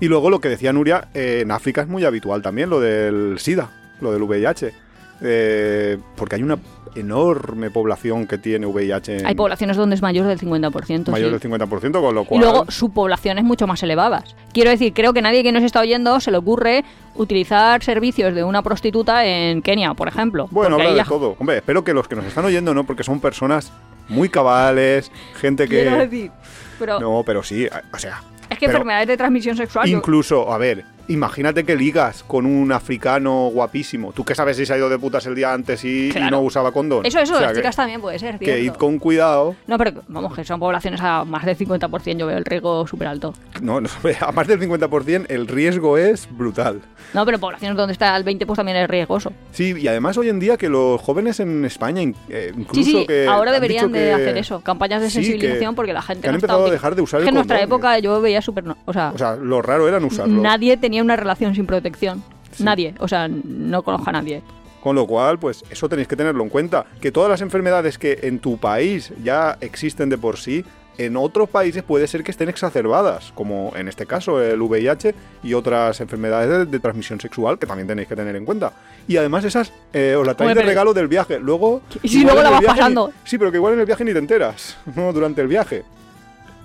Y luego lo que decía Nuria, eh, en África es muy habitual también lo del SIDA, lo del VIH. eh, porque hay una enorme población que tiene VIH en Hay poblaciones donde es mayor del 50%. mayor sí. del 50%, con lo Y cual... luego subpoblaciones mucho más elevadas. Quiero decir, creo que nadie que nos está oyendo se le ocurre utilizar servicios de una prostituta en Kenia, por ejemplo. Bueno, habla de ya- todo. Hombre, espero que los que nos están oyendo no, porque son personas muy cabales, gente que... Decir, pero No, pero sí, o sea, es que pero- enfermedades de transmisión sexual. Incluso, a ver, imagínate que ligas con un africano guapísimo. Tú que sabes si se ha ido de putas el día antes y, no usaba condón. Eso, eso, O sea, las que- chicas también puede ser, Que id con cuidado. No, pero vamos, que son poblaciones a más del 50%, yo veo el riesgo súper alto. No, no, a más del 50% el riesgo es brutal. No, pero poblaciones donde está el 20% pues también es riesgoso. Sí, y además hoy en día que los jóvenes en España, eh, incluso Sí, sí, que ahora deberían de que- hacer eso, campañas de Sí, que- sensibilización porque la gente que han no empezado a dejar de usar Es que el en nuestra época yo veía súper... no- O sea, O sea, lo raro era no usarlo. nadie tenía una relación sin protección. Sí. Nadie. O sea, no conozco a nadie. Con lo cual, pues eso tenéis que tenerlo en cuenta. Que todas las enfermedades que en tu país ya existen de por sí, en otros países puede ser que estén exacerbadas, como en este caso el VIH y otras enfermedades de, de transmisión sexual que también tenéis que tener en cuenta. Y además esas eh, os la traéis de regalo del viaje. Luego... Y si luego la vas ni- pasando. sí, pero que igual en el viaje ni te enteras, no durante el viaje.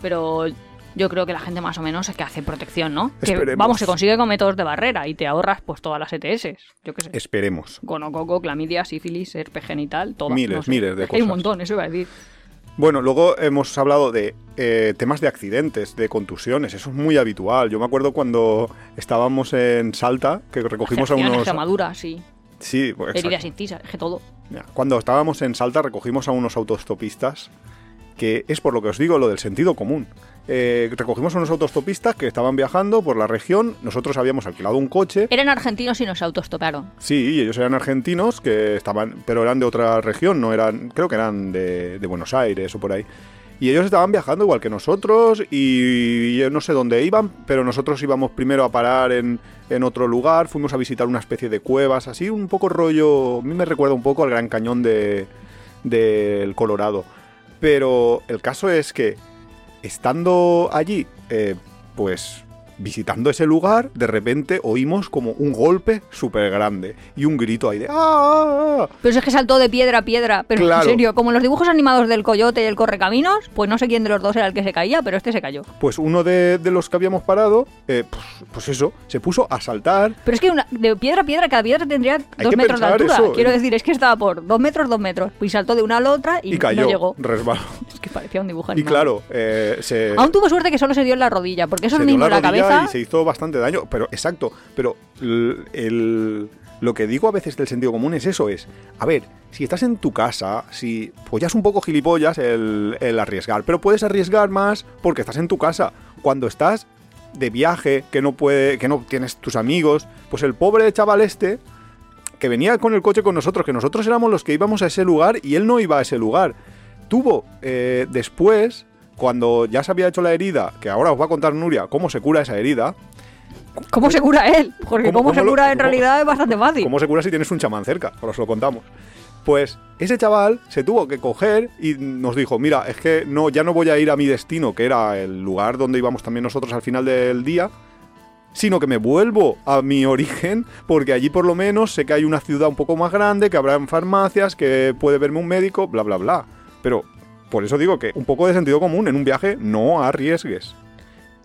Pero yo creo que la gente más o menos es que hace protección, ¿no? Que, vamos, se consigue con métodos de barrera y te ahorras pues todas las ETS. Yo qué sé. Esperemos. Gonococo, clamidia, sífilis, herpes genital, todas. Miles, no sé. miles de que Hay un cosas. montón, eso iba a decir. Bueno, luego hemos hablado de eh, temas de accidentes, de contusiones, eso es muy habitual. Yo me acuerdo cuando estábamos en Salta, que recogimos a unos... quemaduras, sí. Sí, pues. Heridas incisas, que todo. Cuando estábamos en Salta recogimos a unos autostopistas, que es por lo que os digo lo del sentido común. Eh, recogimos a unos autostopistas que estaban viajando por la región, nosotros habíamos alquilado un coche, Eran argentinos y nos autostoparon. sí, y ellos eran argentinos, que estaban, pero eran de otra región, no eran, creo que eran de, de Buenos Aires o por ahí. Y ellos estaban viajando igual que nosotros y yo no sé dónde iban, pero nosotros íbamos primero a parar en, en otro lugar, fuimos a visitar una especie de cuevas, así un poco rollo, a mí me recuerda un poco al Gran Cañón de del Colorado. Pero el caso es que estando allí, eh, pues visitando ese lugar, de repente oímos como un golpe súper grande y un grito ahí de ¡Ah! Pero es que saltó de piedra a piedra. Pero Claro. en serio, como en los dibujos animados del coyote y el correcaminos, pues no sé quién de los dos era el que se caía, pero este se cayó. Pues uno de, de los que habíamos parado, eh, pues, pues eso, se puso a saltar. Pero es que una- de piedra a piedra, cada piedra tendría dos metros de altura. eso. Quiero decir, es que estaba por dos metros, dos metros. Y saltó de una a la otra y, Y, cayó, no llegó. resbaló. Es que parecía un dibujo Y animado. claro, eh, se, Aún tuvo suerte que solo se dio en la rodilla, porque eso mismo en la rodilla y se hizo bastante daño. Pero, exacto, pero el- lo que digo a veces del sentido común es eso, es, a ver, si estás en tu casa, si, pues ya es un poco gilipollas el, el arriesgar, pero puedes arriesgar más porque estás en tu casa. Cuando estás de viaje, que no puede, que no tienes tus amigos, pues el pobre chaval este, que venía con el coche con nosotros, que nosotros éramos los que íbamos a ese lugar y él no iba a ese lugar. Tuvo eh, después, cuando ya se había hecho la herida, que ahora os va a contar Nuria cómo se cura esa herida, ¿Cómo se cura él? Porque ¿Cómo- se lo- cura en realidad es bastante fácil. cómo se cura si tienes un chamán cerca, ahora os lo contamos. Pues ese chaval se tuvo que coger y nos dijo, mira, es que no, ya no voy a ir a mi destino, que era el lugar donde íbamos también nosotros al final del día, sino que me vuelvo a mi origen, porque allí por lo menos sé que hay una ciudad un poco más grande, que habrá farmacias, que puede verme un médico, bla, bla, bla. Pero por eso digo que un poco de sentido común en un viaje no arriesgues.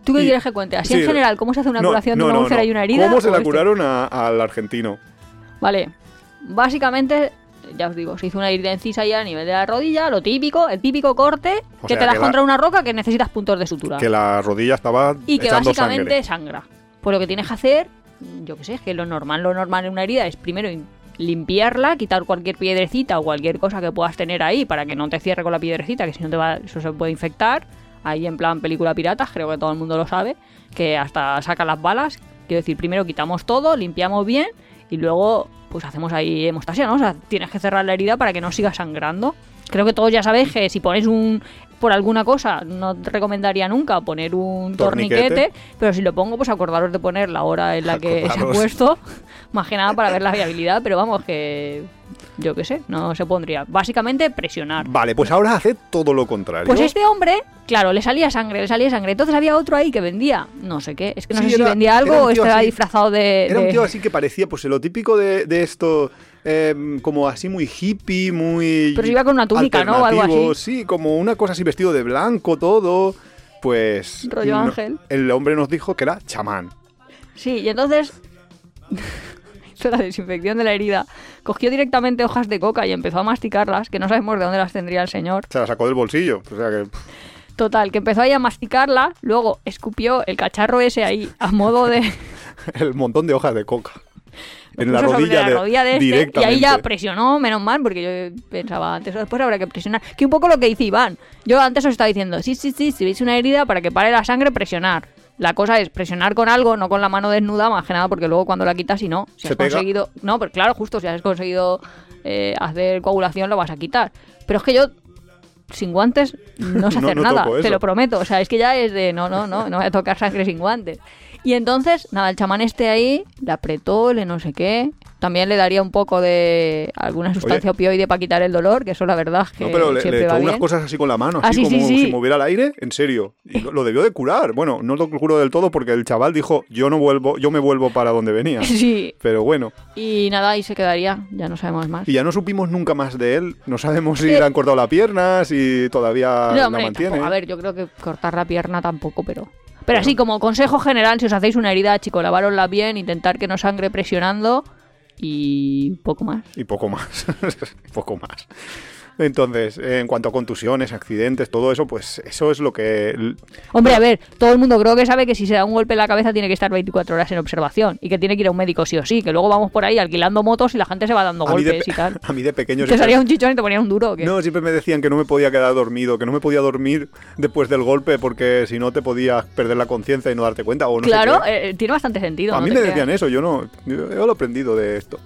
¿Tú qué y- quieres que cuente? Así sí, en general, ¿cómo se hace una No, curación no, de una no, úlcera y una herida? ¿Cómo se la este? curaron a- al argentino? Vale, básicamente, ya os digo, se hizo una herida incisa ahí a nivel de la rodilla, lo típico, el típico corte O que sea, te das la- contra una roca que necesitas puntos de sutura. Que la rodilla estaba y que básicamente sangre. sangra. Pues lo que tienes que hacer, yo que sé, es que lo normal, lo normal en una herida es primero limpiarla, quitar cualquier piedrecita o cualquier cosa que puedas tener ahí para que no te cierre con la piedrecita, que si no te va, eso se puede infectar. Ahí en plan película piratas, creo que todo el mundo lo sabe, que hasta saca las balas. Quiero decir, primero quitamos todo, limpiamos bien y luego pues hacemos ahí hemostasia, ¿no? O sea, tienes que cerrar la herida para que no siga sangrando. Creo que todos ya sabéis que si pones un por alguna cosa, no te recomendaría nunca poner un Torniquete. torniquete, pero si lo pongo, pues acordaros de poner la hora en la que se ha puesto, más que nada para ver la viabilidad, pero vamos, que yo qué sé, no se pondría. Básicamente presionar. Vale, pues ahora hace todo lo contrario. Pues este hombre, claro, le salía sangre, le salía sangre. Entonces había otro ahí que vendía, no sé qué, es que no Sí, sé si vendía algo o estaba así- disfrazado de... Era un tío así que parecía, pues lo típico de, de esto, em, como así muy hippie, muy. Pero iba con una túnica, ¿no? O algo alternativo, así. Sí, como una cosa así vestido de blanco, todo. Pues. Rollo no- ángel. El hombre nos dijo que era chamán. Sí, y entonces hizo la desinfección de la herida, cogió directamente hojas de coca y empezó a masticarlas, que no sabemos de dónde las tendría el señor. Se la sacó del bolsillo. O sea que. Total, que empezó ahí a masticarla, luego escupió el cacharro ese ahí a modo de... El montón de hojas de coca. En la rodilla, la rodilla de este, y ahí ya presionó, menos mal, porque yo pensaba antes o después habrá que presionar. Que un poco lo que dice Iván. Yo antes os estaba diciendo, sí, sí, sí, si veis una herida para que pare la sangre, presionar. La cosa es presionar con algo, no con la mano desnuda, más que nada, porque luego cuando la quitas, si no, si Se has pega. conseguido. No, pero claro, justo, si has conseguido eh, hacer coagulación, lo vas a quitar. Pero es que yo. Sin guantes no sé hacer no nada, te lo prometo. O sea, es que ya es de no, no, no, no voy a tocar sangre sin guantes. Y entonces, nada, el chamán este ahí le apretó, le no sé qué. También le daría un poco de alguna sustancia opioide para quitar el dolor, que eso la verdad es que No, pero le, siempre le va echó unas cosas así con la mano, Ah, así sí, sí, como sí. si moviera el aire, en serio. Y lo, lo debió de curar. Bueno, no lo curó del todo porque el chaval dijo, yo no vuelvo, yo me vuelvo para donde venía. Sí, Pero bueno, y nada, ahí se quedaría, ya no sabemos más. y ya no supimos nunca más de él. No sabemos si Sí. le han cortado la pierna, si todavía No, la hombre, mantiene. tampoco- a ver, yo creo que cortar la pierna tampoco, pero... Pero así, como consejo general, si os hacéis una herida, chicos, lavárosla bien, intentar que no sangre presionando y poco más. Y poco más. poco más. Entonces, en cuanto a contusiones, accidentes, todo eso, pues eso es lo que... Hombre, a ver, todo el mundo creo que sabe que si se da un golpe en la cabeza tiene que estar 24 horas en observación y que tiene que ir a un médico sí o sí, que luego vamos por ahí alquilando motos y la gente se va dando A golpes y tal. a mí de pequeño... Te salía un chichón y te ponían un duro. ¿o qué? No, siempre me decían que no me podía quedar dormido, que no me podía dormir después del golpe porque si no te podías perder la conciencia y no darte cuenta o no sé claro, qué. eh, tiene bastante sentido. A no mí me creas. decían eso, yo no. Yo, yo lo he aprendido de esto.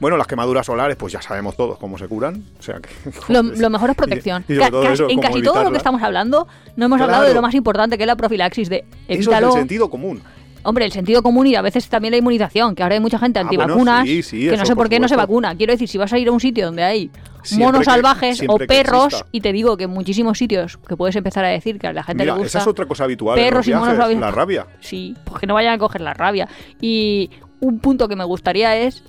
Bueno, las quemaduras solares, pues ya sabemos todos cómo se curan. O sea que. Lo, lo mejor es protección. Y, y sobre Ca- todo ca- eso, en casi todo lo que evitarla. estamos hablando, no hemos hablado de lo más importante que es la profilaxis de Eso es evítalo. el sentido común. Hombre, el sentido común y a veces también la inmunización, que ahora hay mucha gente Ah, bueno, antivacunas sí, sí, que no sé por por qué no se vacuna. Quiero decir, si vas a ir a un sitio donde hay Siempre monos que- salvajes o perros, y te digo que en muchísimos sitios que puedes empezar a decir que a la gente Mira, le gusta. esa es otra cosa habitual en perros y monos rabia- la rabia. Sí, pues que no vayan a coger la rabia. Y un punto que me gustaría es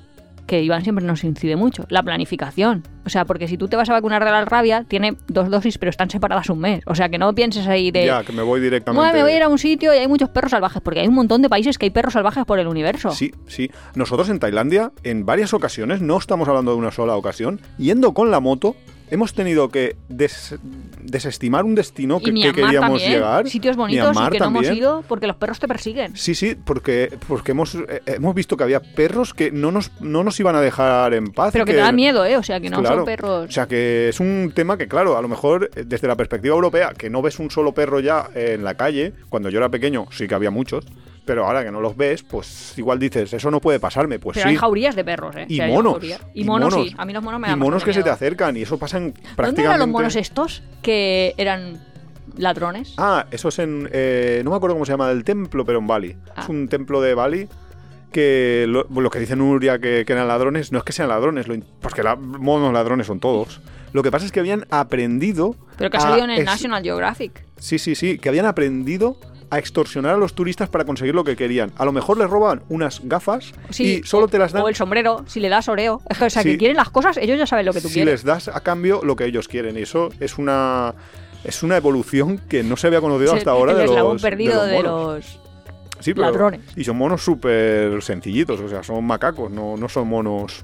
que Iván siempre nos incide mucho, la planificación. O sea, porque si tú te vas a vacunar de la rabia, tiene dos dosis, pero están separadas un mes. O sea, que no pienses ahí de... Ya, que me voy directamente. Me voy a ir a un sitio y hay muchos perros salvajes, porque hay un montón de países que hay perros salvajes por el universo. Sí, sí. Nosotros en Tailandia, en varias ocasiones, no estamos hablando de una sola ocasión, yendo con la moto, hemos tenido que des- desestimar un destino que, queríamos también, llegar. sitios bonitos y que no hemos también. ido porque los perros te persiguen. Sí, sí, porque, porque hemos, eh, hemos visto que había perros que no nos, no nos iban a dejar en paz. Pero que te da miedo, ¿eh? O sea, que no Claro. son perros... O sea que es un tema que, claro, a lo mejor eh, desde la perspectiva europea, que no ves un solo perro ya eh, en la calle, cuando yo era pequeño sí que había muchos, pero ahora que no los ves, pues igual dices, eso no puede pasarme, pues pero sí. hay jaurías de perros, ¿eh? Y monos. Y, y monos, monos. sí. A mí los monos me y dan monos bastante que se te acercan y eso pasa en prácticamente... ¿Dónde eran los monos estos que eran ladrones? Ah, eso es en... eh, no me acuerdo cómo se llama el templo, pero en Bali. Ah. Es un templo de Bali que lo, lo que dice Nuria que, que eran ladrones, no es que sean ladrones, lo porque la, monos ladrones son todos. Lo que pasa es que habían aprendido... Pero que ha salido en el National Geographic. Sí, sí, sí, que habían aprendido a extorsionar a los turistas para conseguir lo que querían. A lo mejor les roban unas gafas Sí, y solo te las dan O el sombrero, si le das oreo. O sea, Sí. que quieren las cosas, ellos ya saben lo que tú si quieres. les das a cambio lo que ellos quieren. Y eso es una es una evolución que no se había conocido hasta ahora el de los, perdido de de los monos. los... Sí, pero- ladrones. Y son monos súper sencillitos, o sea, son macacos, no, no son monos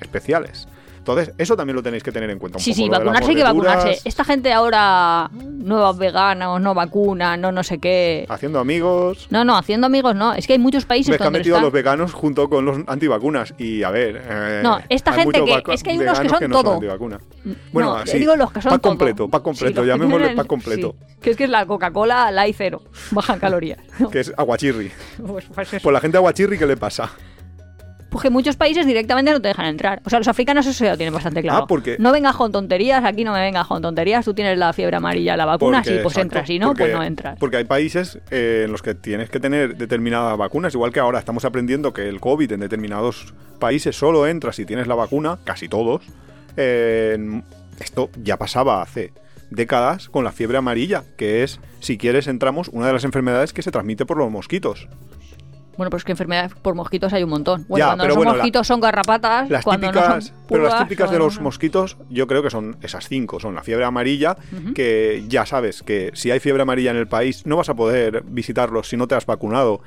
especiales. Entonces, eso también lo tenéis que tener en cuenta. Un Sí, poco, sí, vacunarse hay que vacunarse. Esta gente ahora, nuevos veganos, no vacuna, no no sé qué. Haciendo amigos. No, no, haciendo amigos no. Es que hay muchos países Me que han donde metido a los veganos junto con los antivacunas. Y a ver. eh, No, esta hay gente que- es que hay unos que son no todo. Bueno, no, así, digo los que son pack todo. completo, pack completo, que llamémosle el- pack completo. sí, que es que es la Coca-Cola Light Zero, baja en calorías. Que es aguachirri. pues, pues. Pues la gente aguachirri, ¿qué le pasa? Pues que muchos países directamente no te dejan entrar. O sea, los africanos eso ya lo tienen bastante claro. Ah, porque- No vengas con tonterías, aquí no me vengas con tonterías. Tú tienes la fiebre amarilla, la vacuna, Porque, sí, pues exacto, entras. Si no, porque- pues no entras. Porque hay países eh, en los que tienes que tener determinadas vacunas, igual que ahora estamos aprendiendo que el COVID en determinados países solo entra si tienes la vacuna, casi todos. Eh, esto ya pasaba hace décadas con la fiebre amarilla, que es, si quieres, entramos, una de las enfermedades que se transmite por los mosquitos. Bueno, pues que enfermedades por mosquitos hay un montón. Bueno, Ya, cuando pero son bueno, la- mosquitos son garrapatas. Las cuando típicas, no son pero las típicas de los mosquitos, yo creo que son esas cinco. Son la fiebre amarilla, que ya sabes que si hay fiebre amarilla en el país, no vas a poder visitarlos si no te has vacunado.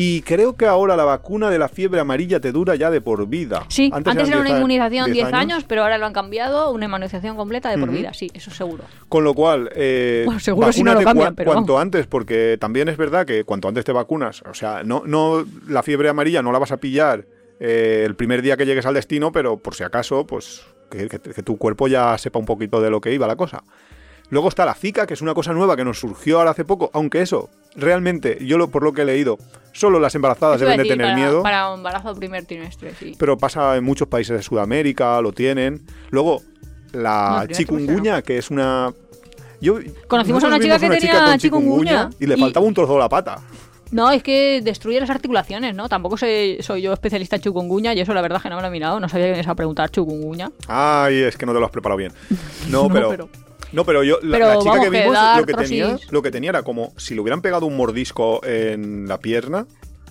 Y creo que ahora la vacuna de la fiebre amarilla te dura ya de por vida. Sí, antes, era una 10 a- inmunización 10 años. años, pero ahora lo han cambiado, una inmunización completa de por vida, sí, eso seguro. Con lo cual, eh, Bueno, seguro si no lo cambian, cua- pero cuanto vamos. antes, porque también es verdad que cuanto antes te vacunas, o sea, no, no la fiebre amarilla no la vas a pillar eh, el primer día que llegues al destino, pero por si acaso, pues que, que- que tu cuerpo ya sepa un poquito de lo que iba la cosa. Luego está la Zika, que es una cosa nueva que nos surgió ahora hace poco, aunque eso, realmente, yo lo, por lo que he leído, solo las embarazadas Eso deben de tener para, miedo. Para embarazo primer trimestre, sí. pero pasa en muchos países de Sudamérica, lo tienen. Luego, No, la chikungunya, que es una... Yo, Conocimos a una chica que una tenía chikungunya y le y- faltaba un trozo de la pata. No, es que destruye las articulaciones, ¿no? Tampoco sé- soy yo especialista en chikungunya y eso la verdad es que no me lo he mirado. No sabía que me ibas a preguntar chikungunya. Ay, es que no te lo has preparado bien. No, No, pero, pero- No, pero yo, la, Pero la chica que vimos, lo que, tenía, lo que tenía era como si le hubieran pegado un mordisco en la pierna,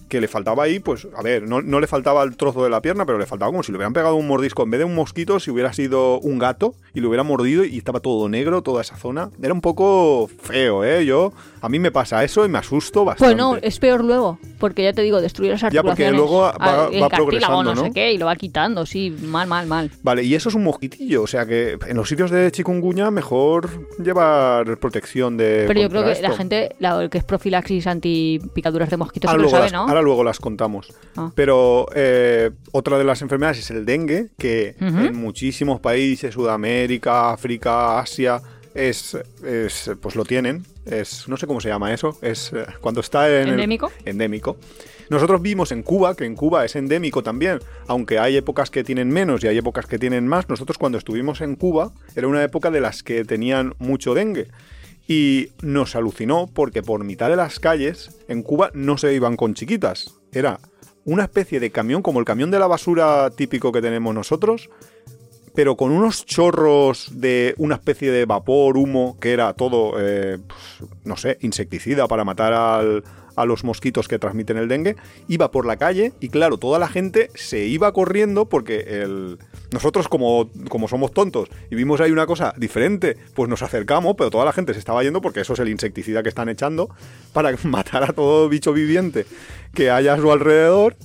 que le faltaba ahí, pues, a ver, no, no le faltaba el trozo de la pierna, pero le faltaba como si le hubieran pegado un mordisco. En vez de un mosquito, si hubiera sido un gato y le hubiera mordido y estaba todo negro, toda esa zona. Era un poco feo, ¿eh? Yo, a mí me pasa eso y me asusto bastante. Pues no, es peor luego, porque ya te digo, destruye las Ya, porque articulaciones. luego va- va el progresando, no sé qué, y lo va quitando, sí, mal, mal, mal. Vale, y eso es un mosquitillo, o sea que en los sitios de chikungunya mejor llevar protección de. Pero yo creo que la gente, la el que es profilaxis anti picaduras de mosquitos, sí lo sabe, ¿no? Ahora luego las contamos. Ah. Pero eh, otra de las enfermedades es el dengue, que Ujú. en muchísimos países, Sudamérica, África, Asia, es, es, pues lo tienen. Es, no sé cómo se llama eso. Es eh, cuando está en el- ¿Endémico? endémico. Nosotros vimos en Cuba, que en Cuba es endémico también, aunque hay épocas que tienen menos y hay épocas que tienen más. Nosotros cuando estuvimos en Cuba era una época de las que tenían mucho dengue. Y nos alucinó porque por mitad de las calles en Cuba no se iban con chiquitas. Era una especie de camión como el camión de la basura típico que tenemos nosotros, pero con unos chorros de una especie de vapor, humo, que era todo, eh, pues, no sé, insecticida para matar al, a los mosquitos que transmiten el dengue, iba por la calle y claro, toda la gente se iba corriendo porque el... nosotros como, como somos tontos y vimos ahí una cosa diferente, pues nos acercamos, pero toda la gente se estaba yendo porque eso es el insecticida que están echando para matar a todo bicho viviente que haya a su alrededor.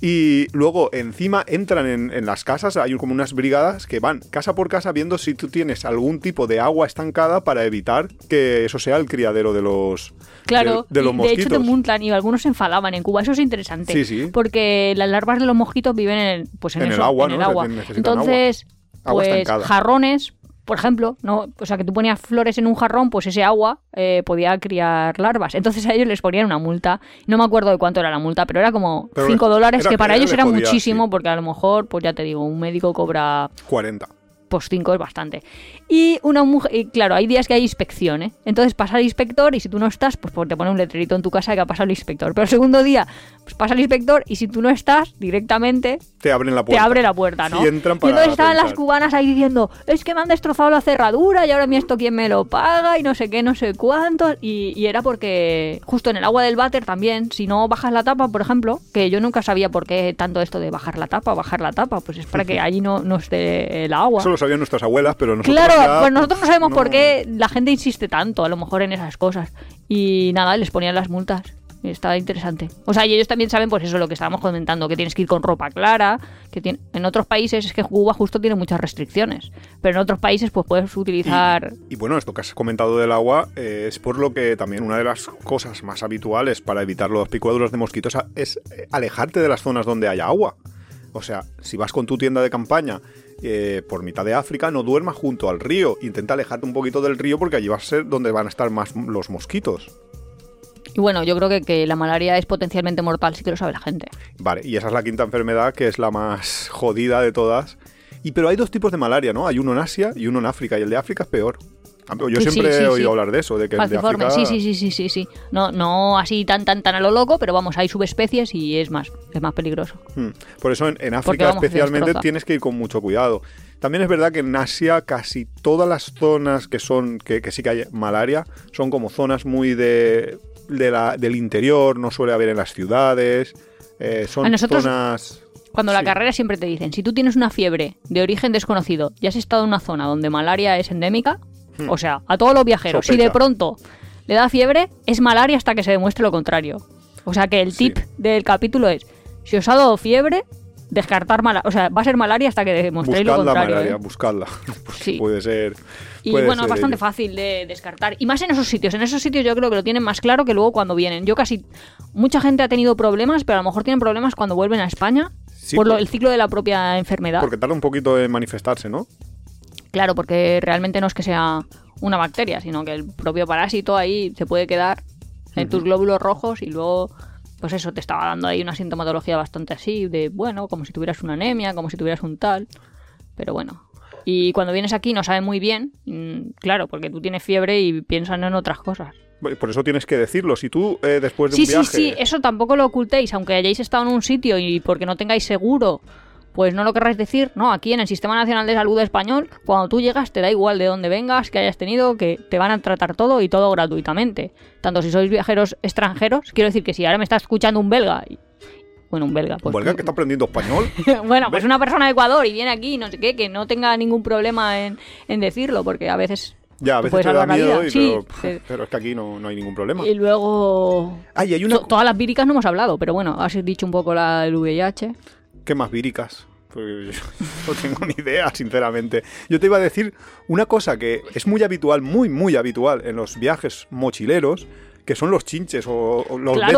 Y luego encima entran en, en, las casas, hay como unas brigadas que van casa por casa viendo si tú tienes algún tipo de agua estancada para evitar que eso sea el criadero de los, Claro, de, de los mosquitos. hecho te y algunos se enfadaban en Cuba, eso es interesante. Sí, sí. Porque las larvas de los mosquitos viven en, pues en, En el agua, en el ¿no? agua. Necesitan Entonces, Agua pues estancada. jarrones, por ejemplo, no, o sea que tú ponías flores en un jarrón, pues ese agua eh, podía criar larvas. Entonces a ellos les ponían una multa. No me acuerdo de cuánto era la multa, pero era como Pero 5 dólares, que para ellos era podía, muchísimo, sí. porque a lo mejor, pues ya te digo, un médico cobra 40. Pues 5 es bastante. Y una mujer, y claro, hay días que hay inspección, ¿eh? Entonces pasa el inspector y si tú no estás, pues, pues te pone un letrerito en tu casa que ha pasado el inspector. Pero el segundo día, pues pasa el inspector y si tú no estás, directamente Te abren la te puerta. abre la puerta, ¿no? Y entran y para entonces estaban las cubanas ahí diciendo, es que me han destrozado la cerradura y ahora mí esto quién me lo paga y no sé qué, no sé cuánto. Y, y era porque justo en el agua del váter también, si no bajas la tapa, por ejemplo, que yo nunca sabía por qué tanto esto de bajar la tapa, bajar la tapa, pues es para que allí no, no esté el agua. Eso lo sabían nuestras abuelas, pero nosotros Claro, ya, pues nosotros no sabemos no. por qué la gente insiste tanto, a lo mejor en esas cosas. Y nada, les ponían las multas. Y Estaba interesante. O sea, y ellos también saben, pues eso, lo que estábamos comentando, que tienes que ir con ropa clara, que tiene... en otros países es que Cuba justo tiene muchas restricciones, pero en otros países pues puedes utilizar... Y bueno, esto que has comentado del agua eh, es por lo que también una de las cosas más habituales para evitar los picaduras de mosquitos es eh, alejarte de las zonas donde haya agua. O sea, si vas con tu tienda de campaña eh, por mitad de África, no duermas junto al río. Intenta alejarte un poquito del río porque allí va a ser donde van a estar más los mosquitos. Y bueno, yo creo que, que la malaria es potencialmente mortal, sí que lo sabe la gente. Vale, y esa es la quinta enfermedad que es la más jodida de todas. Y pero hay dos tipos de malaria, ¿no? Hay uno en Asia y uno en África, y el de África es peor. Yo siempre sí, he oído hablar de eso, de que el de Falciforme, África... sí, sí, sí, sí, sí, sí. No, no así tan, tan, tan a lo loco, pero vamos, hay subespecies y es más, es más peligroso. Mm. Por eso en, en Porque, África vamos, especialmente tienes que ir con mucho cuidado. También es verdad que en Asia casi todas las zonas que son que, que sí que hay malaria son como zonas muy de, de la- del interior, no suele haber en las ciudades. eh, son A nosotros- zonas. Cuando la carrera siempre te dicen, si tú tienes una fiebre de origen desconocido y has estado en una zona donde malaria es endémica, o sea, a todos los viajeros, si de pronto le da fiebre, es malaria hasta que se demuestre lo contrario. O sea que el Sí. tip del capítulo es, si os ha dado fiebre, descartar malaria, o sea, va a ser malaria hasta que demostréis lo contrario. malaria, ¿eh? buscadla. Pues Sí. Puede ser. Y puede bueno, es bastante ello. fácil de descartar. Y más en esos sitios. En esos sitios yo creo que lo tienen más claro que luego cuando vienen. Yo casi... Mucha gente ha tenido problemas, pero a lo mejor tienen problemas cuando vuelven a España Sí, por lo- por- el ciclo de la propia enfermedad. Porque tarda un poquito en manifestarse, ¿no? Claro, porque realmente no es que sea una bacteria, sino que el propio parásito ahí se puede quedar en tus glóbulos rojos y luego, pues eso, te estaba dando ahí una sintomatología bastante así, de bueno, como si tuvieras una anemia, como si tuvieras un tal. Pero bueno. Y cuando vienes aquí no sabe muy bien, mm, claro, porque tú tienes fiebre y piensan en otras cosas. Por eso tienes que decirlo. Si tú eh, después de Sí, un viaje. sí, sí, eso tampoco lo ocultéis, aunque hayáis estado en un sitio y porque no tengáis seguro, pues no lo querráis decir. No, aquí en el Sistema Nacional de Salud Español, cuando tú llegas te da igual de dónde vengas, que hayas tenido, que te van a tratar todo y todo gratuitamente. Tanto si sois viajeros extranjeros, quiero decir que si ahora me está escuchando un belga, y- bueno, un belga, pues... Un belga que está aprendiendo español. bueno, pues una persona de Ecuador y viene aquí, no sé qué, que no tenga ningún problema en, en decirlo, porque a veces... Ya, a veces te da miedo, y- Sí, pero, te- pero es que aquí no, no hay ningún problema. Y luego... Ay, hay una. To- Todas las víricas no hemos hablado, pero bueno, has dicho un poco la del VIH. ¿Qué más víricas? Porque yo no tengo ni idea, sinceramente. Yo te iba a decir una cosa que es muy habitual, muy, muy habitual en los viajes mochileros, que son los chinches o, o los claro,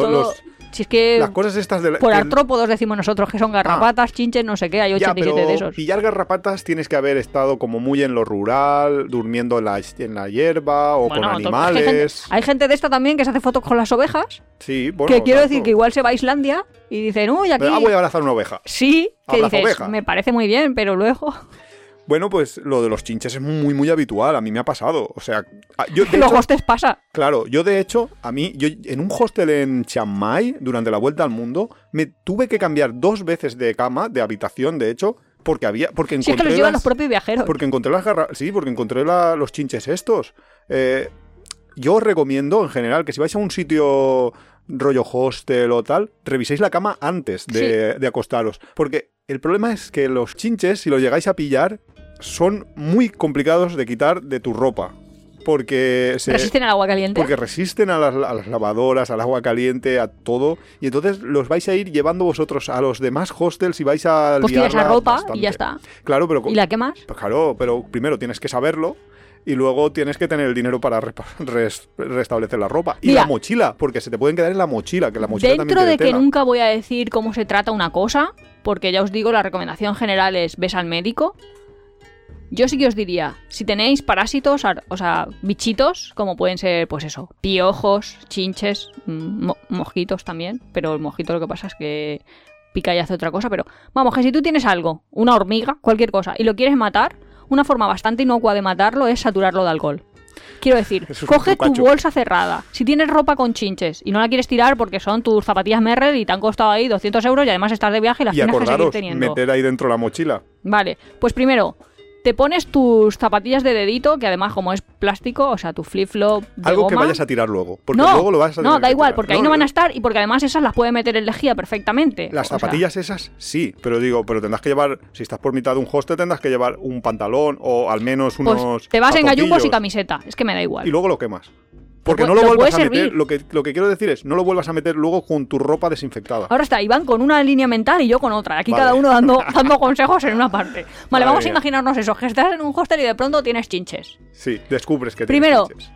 todo- los- si es que las cosas estas de la- por artrópodos decimos nosotros que son garrapatas, chinches, no sé qué, hay Ya, 87 pero de esos. pillar garrapatas tienes que haber estado como muy en lo rural, durmiendo en la, en la hierba o Bueno, con hay, gente, animales. hay gente de esta también que se hace fotos con las ovejas, Sí, bueno. que quiero decir que igual se va a Islandia y dicen, uy, aquí... Ah, voy a abrazar una oveja. Sí, que dices, oveja. me parece muy bien, pero luego... Bueno, pues lo de los chinches es muy, muy habitual. A mí me ha pasado. O sea, yo de Los hecho- hostes pasa. Claro, yo de hecho, a mí, yo en un hostel en Chiang Mai, durante la vuelta al mundo, me tuve que cambiar dos veces de cama, de habitación, de hecho, porque había, porque Si es que encontré los llevan las- los propios viajeros. porque encontré las garra- sí, porque encontré la- los chinches estos. Eh, yo os recomiendo, en general, que si vais a un sitio rollo hostel o tal, reviséis la cama antes de, de acostaros. Porque el problema es que los chinches, si los llegáis a pillar, son muy complicados de quitar de tu ropa. Porque se, Resisten al agua caliente. porque resisten a las, a las lavadoras, al agua caliente, a todo. Y entonces los vais a ir llevando vosotros a los demás hostels y vais a Pues tiras la ropa bastante. y ya está. Claro, pero... ¿Y la quemas? Pues claro, pero primero tienes que saberlo y luego tienes que tener el dinero para res- restablecer la ropa. Y Mira. la mochila, porque se te pueden quedar en la mochila, que la mochila Dentro de que tela. nunca voy a decir cómo se trata una cosa, porque ya os digo, la recomendación general es ves al médico. Yo sí que os diría, si tenéis parásitos, ar- o sea, bichitos, como pueden ser, pues eso, piojos, chinches, mm, mo- mojitos también, pero el mojito lo que pasa es que pica y hace otra cosa, pero vamos, que si tú tienes algo, una hormiga, cualquier cosa, y lo quieres matar, una forma bastante inocua de matarlo es saturarlo de alcohol. Quiero decir, es coge tu bolsa cerrada. Si tienes ropa con chinches y no la quieres tirar porque son tus zapatillas Merrell y te han costado ahí 200 euros y además estás de viaje y las Y tienes que seguir teniendo. meter ahí dentro la mochila. Vale, pues primero, te pones tus zapatillas de dedito, que además como es plástico, o sea, tu flip-flop de Algo que vayas a tirar luego. Porque no, luego lo vas a no, da igual, porque ahí no van a estar y porque además esas las puede meter el lejía perfectamente. Las sea, zapatillas esas, sí, pero digo, pero tendrás que llevar, si estás por mitad de un hostel, tendrás que llevar un pantalón o al menos pues unos. te vas en gallumbos y camiseta, es que me da igual. Y luego lo quemas. Porque no lo, lo vuelvas a meter. Lo que, lo que quiero decir es, no lo vuelvas a meter luego con tu ropa desinfectada. Ahora está Iván con una línea mental y yo con otra. Aquí Vale. cada uno dando, dando consejos en una parte. Vale, vamos a imaginarnos eso, que estás en un hostel y de pronto tienes chinches. Sí, descubres que tienes Primero, chinches.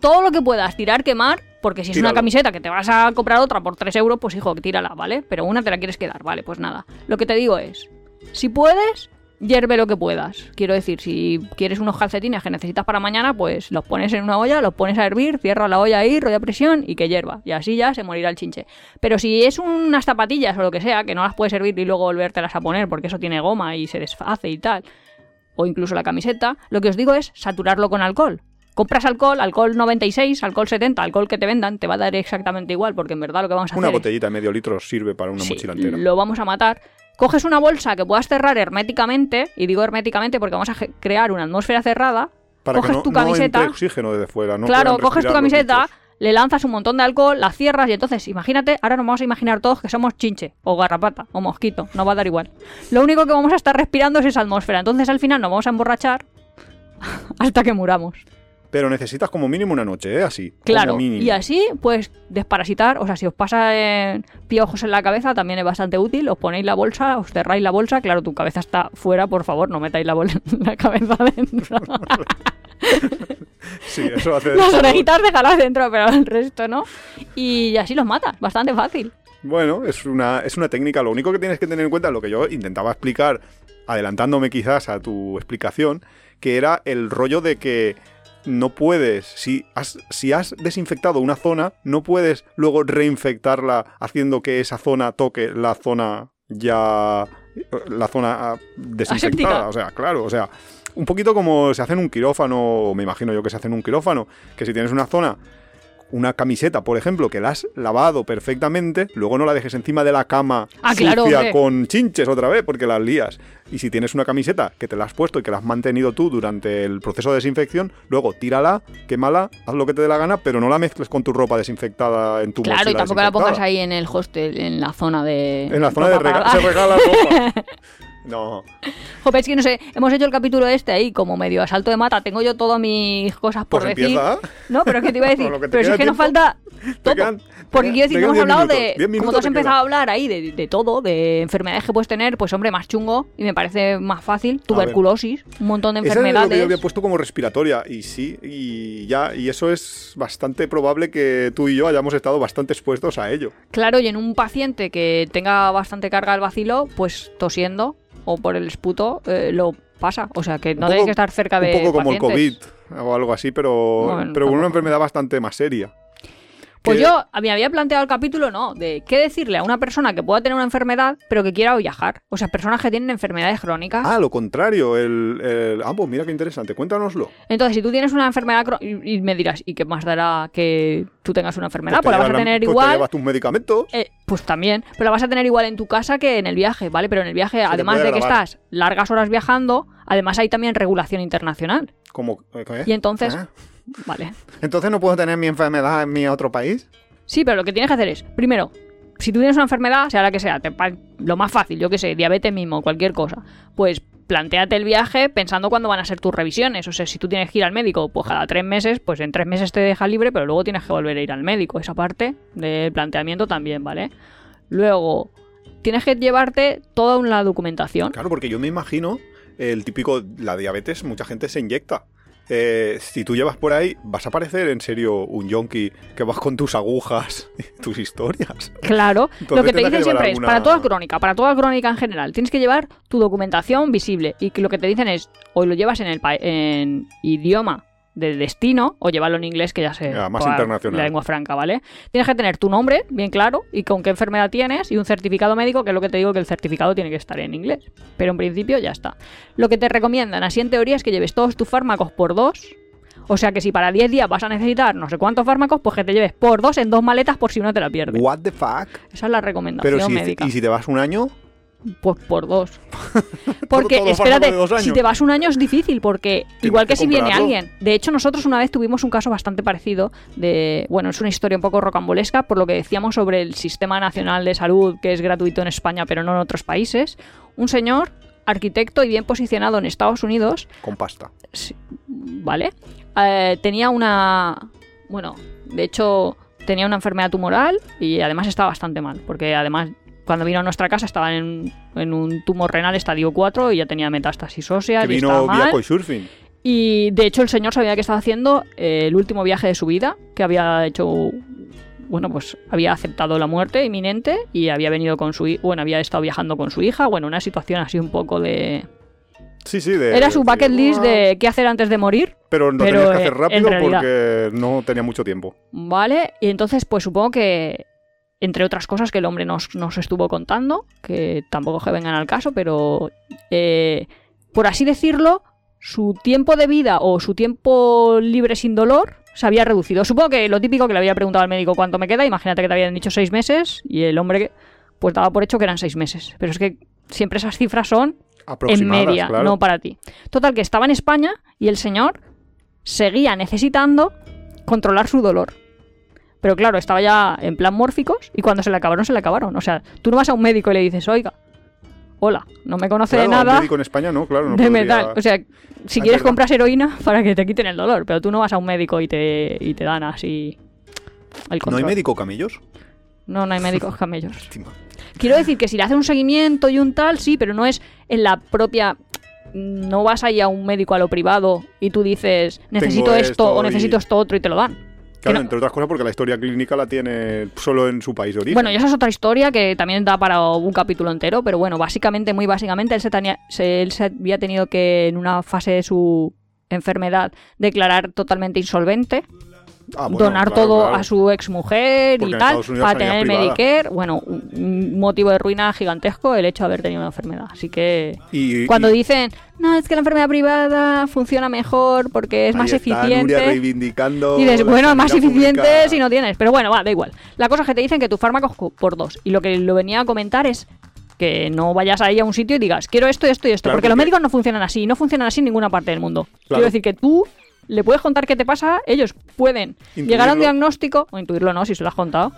todo lo que puedas tirar, quemar, porque si es una camiseta que te vas a comprar otra por 3 euros, pues hijo, tírala, ¿vale? Pero una te la quieres quedar, vale, pues nada. Lo que te digo es, si puedes, hierve lo que puedas. Quiero decir, si quieres unos calcetines que necesitas para mañana, pues los pones en una olla, los pones a hervir, cierra la olla ahí, rollo a presión y que hierva. Y así ya se morirá el chinche. Pero si es unas zapatillas o lo que sea, que no las puedes servir y luego volvértelas a poner porque eso tiene goma y se deshace y tal, o incluso la camiseta, lo que os digo es saturarlo con alcohol. Compras alcohol, alcohol 96, alcohol 70, alcohol que te vendan, te va a dar exactamente igual, porque en verdad lo que vamos a Una hacer es- botellita de medio litro sirve para una Sí, mochila entera. lo vamos a matar. Coges una bolsa que puedas cerrar herméticamente, y digo herméticamente porque vamos a crear una atmósfera cerrada. Para coges que no, tu camiseta. oxígeno desde fuera. No claro, coges tu camiseta, le lanzas un montón de alcohol, la cierras y entonces, imagínate, ahora nos vamos a imaginar todos que somos chinche, o garrapata, o mosquito, no va a dar igual. Lo único que vamos a estar respirando es esa atmósfera, entonces al final nos vamos a emborrachar hasta que muramos. Pero necesitas como mínimo una noche, ¿eh? Así. Claro, y así, pues, desparasitar, o sea, si os pasa eh, piojos en la cabeza, también es bastante útil, os ponéis la bolsa, os cerráis la bolsa, claro, tu cabeza está fuera, por favor, no metáis la, bol- la cabeza dentro. Sí, eso hace. Las orejitas déjalas dentro, pero el resto no. Y así los matas, bastante fácil. Bueno, es una, es una técnica. Lo único que tienes que tener en cuenta, lo que yo intentaba explicar, adelantándome quizás a tu explicación, que era el rollo de que no puedes, si has, si has desinfectado una zona, no puedes luego reinfectarla haciendo que esa zona toque la zona ya. la zona ah, desinfectada. Aséptica. O sea, claro, o sea. Un poquito como se hace en un quirófano, o me imagino yo que se hace en un quirófano, que si tienes una zona una camiseta, por ejemplo, que la has lavado perfectamente, luego no la dejes encima de la cama Ah, sucia con chinches otra vez, porque las lías. Y si tienes una camiseta que te la has puesto y que la has mantenido tú durante el proceso de desinfección, luego tírala, quémala, haz lo que te dé la gana, pero no la mezcles con tu ropa desinfectada en tu Claro, y tampoco la pongas ahí en el hostel, en la zona de. En la zona de rega- para se regala ropa. No, Jope, es que no sé, hemos hecho el capítulo este ahí como medio asalto de mata. Tengo yo todas mis cosas por pues decir. empieza. No, pero es que te iba a decir. Que pero si es que nos falta todo. quedan- Porque quedan- quiero decir, no hemos hablado 10 de. minutos, 10 Como tú has empezado a hablar ahí de, de todo, de enfermedades que puedes tener, pues hombre, más chungo. Y me parece más fácil. Tuberculosis, un montón de Esa es lo que yo enfermedades. había puesto como respiratoria y sí, y ya, y eso es bastante probable que tú y yo hayamos estado bastante expuestos a ello. Claro, y en un paciente que tenga bastante carga el vacilo, pues tosiendo o por el esputo eh, lo pasa. O sea que no poco- que estar cerca de Un poco como el. COVID o algo así, pero, Bueno, pero una enfermedad bastante más seria. Pues yo me había planteado el capítulo, no, de qué decirle a una persona que pueda tener una enfermedad, pero que quiera viajar. O sea, personas que tienen enfermedades crónicas. Ah, lo contrario. El, el- Ah, pues mira qué interesante. Cuéntanoslo. Entonces, si tú tienes una enfermedad y, y me dirás, ¿y qué más dará que tú tengas una enfermedad? te Pues, la vas a tener pues te igual. llevas tus medicamentos. eh, pues también, pero la vas a tener igual en tu casa que en el viaje, ¿vale? Pero en el viaje, además de que estás largas horas viajando, además hay también regulación internacional. Como, ¿qué? Y entonces, Ah. Vale. Entonces no puedo tener mi enfermedad en mi otro país. Sí, pero lo que tienes que hacer es, primero, si tú tienes una enfermedad, sea la que sea, te lo más fácil, yo que sé, diabetes mismo, cualquier cosa, pues planteate el viaje pensando cuándo van a ser tus revisiones. O sea, si tú tienes que ir al médico, pues cada tres meses, pues en tres meses te deja libre, pero luego tienes que volver a ir al médico. Esa parte del planteamiento también, ¿vale? Luego, tienes que llevarte toda una documentación. Claro, porque yo me imagino el típico, la diabetes, mucha gente se inyecta. Eh, si tú llevas por ahí, vas a parecer en serio un yonki que vas con tus agujas y tus historias. Claro, Entonces lo que te tendrás que dicen siempre es, para toda crónica, para toda crónica en general, tienes que llevar tu documentación visible y que lo que te dicen es, o lo llevas en el pa- en idioma de destino, o llevarlo en inglés, que ya sé, Ya, más internacional. la lengua franca, ¿vale? Tienes que tener tu nombre bien claro y con qué enfermedad tienes y un certificado médico, que es lo que te digo que el certificado tiene que estar en inglés. Pero en principio ya está. Lo que te recomiendan, así en teoría, es que lleves todos tus fármacos por dos. O sea que si para 10 días vas a necesitar no sé cuántos fármacos, pues que te lleves por dos en dos maletas por si no te la pierdes. What the fuck? Esa es la recomendación Pero si, médica. y si te vas un año, Pues por dos. Porque, espérate, si te vas un año es difícil, porque igual que, que si viene alguien. De hecho, nosotros una vez tuvimos un caso bastante parecido de. Bueno, es una historia un poco rocambolesca, por lo que decíamos sobre el sistema nacional de salud, que es gratuito en España, pero no en otros países. Un señor, arquitecto y bien posicionado en Estados Unidos, con pasta. Sí, ¿vale? Eh, tenía una... Bueno, de hecho tenía una enfermedad tumoral y además estaba bastante mal, porque además cuando vino a nuestra casa estaba en, en un tumor renal estadio 4 y ya tenía metástasis óseas Que y vino estaba vía mal. Couchsurfing. Y de hecho el señor sabía que estaba haciendo eh, el último viaje de su vida, que había hecho... Bueno, pues había aceptado la muerte inminente y había venido con su... Bueno, había estado viajando con su hija. Bueno, una situación así un poco de... Sí, sí. De, Era su bucket list de qué hacer antes de morir. Pero no pero, tenías que hacer rápido porque no tenía mucho tiempo. ¿Vale? Y entonces, pues supongo que, entre otras cosas que el hombre nos, nos estuvo contando, que tampoco que vengan al caso, pero, eh, por así decirlo, su tiempo de vida o su tiempo libre sin dolor se había reducido. Supongo que lo típico que le había preguntado al médico cuánto me queda, imagínate que te habían dicho seis meses y el hombre pues daba por hecho que eran seis meses. Pero es que siempre esas cifras son en media, claro. no para ti. Total, que estaba en España y el señor seguía necesitando controlar su dolor. Pero claro, estaba ya en plan mórficos y cuando se le acabaron, se le acabaron. O sea, tú no vas a un médico y le dices, oiga, hola, no me conoce Claro, de a un nada, médico en España no, claro. No de podría- metal. O sea, si Ah, quieres verdad. compras heroína para que te quiten el dolor, pero tú no vas a un médico y te, y te dan así el ¿No hay médico camellos? No, no hay médicos camellos. Quiero decir que si le hacen un seguimiento y un tal, sí, pero no es en la propia. No vas ahí a un médico a lo privado y tú dices, necesito esto, esto o necesito esto otro y te lo dan. Claro, no- entre otras cosas porque la historia clínica la tiene solo en su país de origen. Bueno, y esa es otra historia que también da para un capítulo entero, pero bueno, básicamente, muy básicamente, él se, tenía, se- él se había tenido que, en una fase de su enfermedad, declarar totalmente insolvente, Ah, bueno, donar claro, todo claro. a su ex mujer Porque y tal, para tener. Medicare. Bueno, un motivo de ruina gigantesco el hecho de haber tenido una enfermedad. Así que Y, cuando y- dicen, no, es que la enfermedad privada funciona mejor porque es ahí más está eficiente. reivindicando Y dices, bueno, más eficiente pública. si no tienes. Pero bueno, va, da igual. La cosa es que te dicen que tus fármacos co- por dos. Y lo que lo venía a comentar es que no vayas ahí a un sitio y digas, quiero esto esto y esto. Claro, porque, los porque- médicos no funcionan así. No funcionan así en ninguna parte del mundo. Quiero decir que tú le puedes contar qué te pasa, ellos pueden llegar a un diagnóstico, o intuirlo no, si se lo has contado,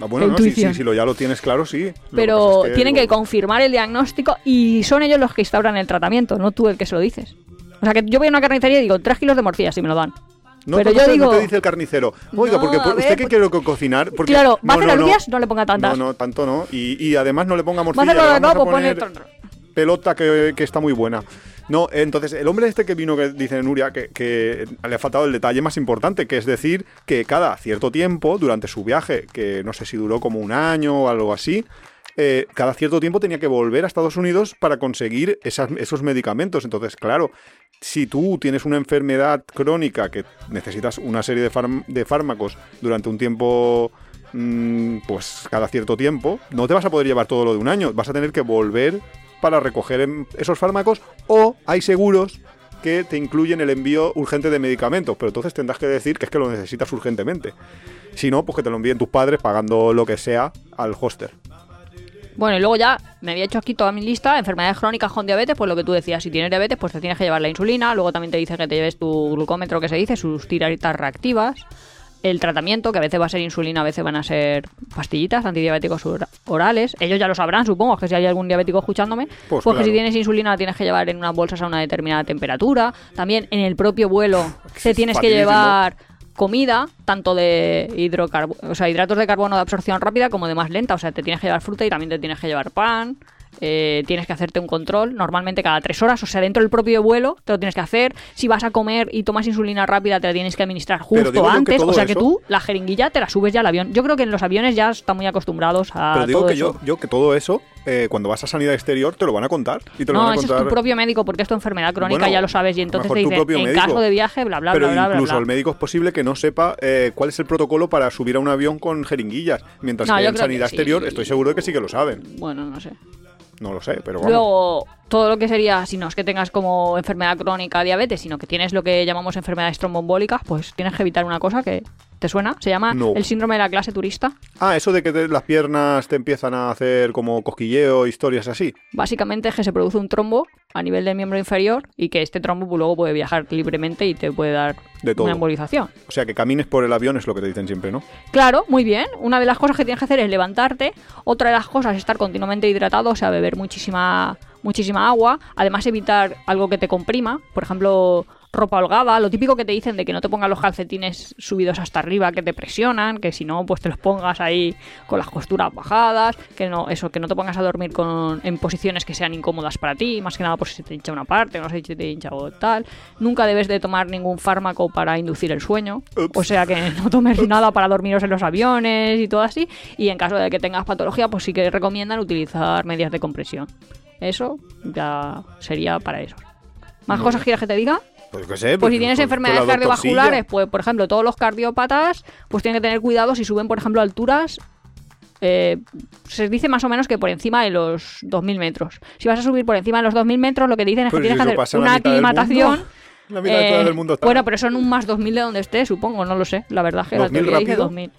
Ah, bueno, no, si, intuición. si, si lo ya lo tienes claro, sí. Que pero tienen que confirmar el diagnóstico y son ellos los que instauran el tratamiento, no tú el que se lo dices. O sea que yo voy a una carnicería y digo, tres kilos de morcilla si me lo dan. No, pero no yo te- digo- no te dice el carnicero. Oiga, No, porque por- ver, usted que pues- quiere co- cocinar. Porque, claro, ¿va a no, hacer no, no. alubias? No le ponga tantas. No, no, tanto no. Y, y además no le ponga Va a morcilla. hacer le lo de vamos a nuevo, pone... poner pelota que, que está muy buena. No, entonces el hombre este que vino, que dice Nuria, que, le ha faltado el detalle más importante, que es decir, que cada cierto tiempo, durante su viaje, que no sé si duró como un año o algo así, eh, cada cierto tiempo tenía que volver a Estados Unidos para conseguir esos medicamentos. Entonces, claro, si tú tienes una enfermedad crónica que necesitas una serie de fármacos durante un tiempo, mm, pues cada cierto tiempo, no te vas a poder llevar todo lo de un año. Vas a tener que volver para recoger esos fármacos o hay seguros que te incluyen el envío urgente de medicamentos, pero entonces tendrás que decir que es que lo necesitas urgentemente. Si no, pues que te lo envíen tus padres pagando lo que sea al hoster. Bueno, y luego ya me había hecho aquí toda mi lista, enfermedades crónicas con diabetes, pues lo que tú decías, si tienes diabetes, pues te tienes que llevar la insulina, luego también te dice que te lleves tu glucómetro que se dice, sus tiritas reactivas, el tratamiento, que a veces va a ser insulina, a veces van a ser pastillitas, antidiabéticos or- orales, ellos ya lo sabrán, supongo, que si hay algún diabético escuchándome, Pues pues, que si tienes insulina la tienes que llevar en unas bolsas a una determinada temperatura, también en el propio vuelo te tienes que llevar comida, tanto de hidrocarbo o sea, hidratos de carbono de absorción rápida como de más lenta. O sea, te tienes que llevar fruta y también te tienes que llevar pan. Eh, tienes que hacerte un control normalmente cada tres horas, o sea, dentro del propio vuelo te lo tienes que hacer. Si vas a comer y tomas insulina rápida, te la tienes que administrar justo antes. O sea, que eso- tú la jeringuilla te la subes ya al avión. Yo creo que en los aviones ya están muy acostumbrados a Pero digo todo que eso. yo, yo que todo eso, eh, cuando vas a sanidad exterior, te lo van a contar. Y te lo no, van a ese es contar. tu propio médico porque es tu enfermedad crónica, Bueno, ya lo sabes. Y entonces te dicen, en médico. caso de viaje, bla, bla, pero bla, bla, incluso bla. el médico es posible que no sepa eh, cuál es el protocolo para subir a un avión con jeringuillas. Mientras No, que en que sanidad sí. exterior estoy seguro de que sí que lo saben. Bueno, no sé. No lo sé, pero vamos. Luego, todo lo que sería, si no es que tengas como enfermedad crónica, diabetes, sino que tienes lo que llamamos enfermedades tromboembólicas, pues tienes que evitar una cosa que te suena, se llama No. el síndrome de la clase turista. Ah, eso de que te- las piernas te empiezan a hacer como cosquilleo, historias así. Básicamente es que se produce un trombo a nivel del miembro inferior y que este trombo pues, luego puede viajar libremente y te puede dar De todo. una embolización. O sea, que camines por el avión es lo que te dicen siempre, ¿no? Claro, muy bien. Una de las cosas que tienes que hacer es levantarte. Otra de las cosas es estar continuamente hidratado, o sea, beber muchísima, muchísima agua. Además, evitar algo que te comprima. Por ejemplo, ropa holgada. Lo típico que te dicen de que no te pongas los calcetines subidos hasta arriba, que te presionan. Que si no, pues te los pongas ahí con las costuras bajadas. Que no, eso, que no te pongas a dormir con, en posiciones que sean incómodas para ti. Más que nada, pues si te hincha una parte, no sé si te hincha o tal. Nunca debes de tomar ningún fármaco para inducir el sueño. O sea que no tomes nada para dormiros en los aviones y todo así. Y en caso de que tengas patología, pues sí que recomiendan utilizar medidas de compresión. Eso ya sería para eso. ¿Más cosas quieres que te diga? Pues que sé. Pues si tienes enfermedades cardiovasculares, pues por ejemplo, todos los cardiópatas, pues tienen que tener cuidado si suben, por ejemplo, alturas. eh, se dice más o menos que por encima de los 2.000 metros. Si vas a subir por encima de los 2.000 metros, lo que dicen es que si tienes que hacer una aclimatación. La mitad de todo Eh, del mundo está. Bueno, pero son un más 2000 de donde esté, supongo, no lo sé. La verdad es que la 2000 teoría dice rápido. 2000.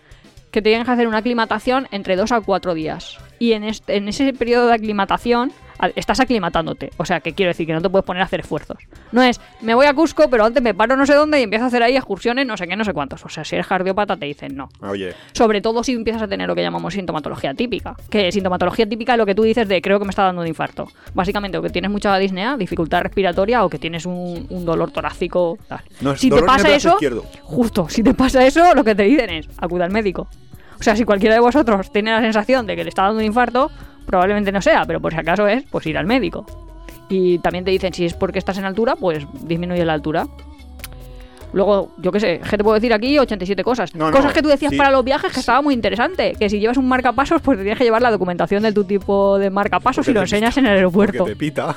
Que tienen que hacer una aclimatación entre 2 a 4 días. Y en, este- en ese periodo de aclimatación estás aclimatándote. O sea, que quiero decir que no te puedes poner a hacer esfuerzos. No es, me voy a Cusco, pero antes me paro no sé dónde y empiezo a hacer ahí excursiones, no sé qué, no sé cuántos. O sea, si eres cardiópata te dicen no. Oye, Sobre todo si empiezas a tener lo que llamamos sintomatología típica. Que sintomatología típica es lo que tú dices de creo que me está dando un infarto. Básicamente, o que tienes mucha disnea, dificultad respiratoria, o que tienes un, un dolor torácico. Tal. No, si te dolor pasa eso, izquierdo. justo, si te pasa eso, lo que te dicen es acude al médico. O sea, si cualquiera de vosotros tiene la sensación de que le está dando un infarto, probablemente no sea, pero por si acaso es, pues ir al médico. Y también te dicen si es porque estás en altura, pues disminuye la altura. Luego, yo qué sé, ¿qué te puedo decir aquí? 87 cosas. No, no, cosas que tú decías sí. para los viajes que estaba muy interesante. Que si llevas un marcapasos, pues te tienes que llevar la documentación de tu tipo de marcapasos Porque y lo enseñas en el aeropuerto. Porque te pita.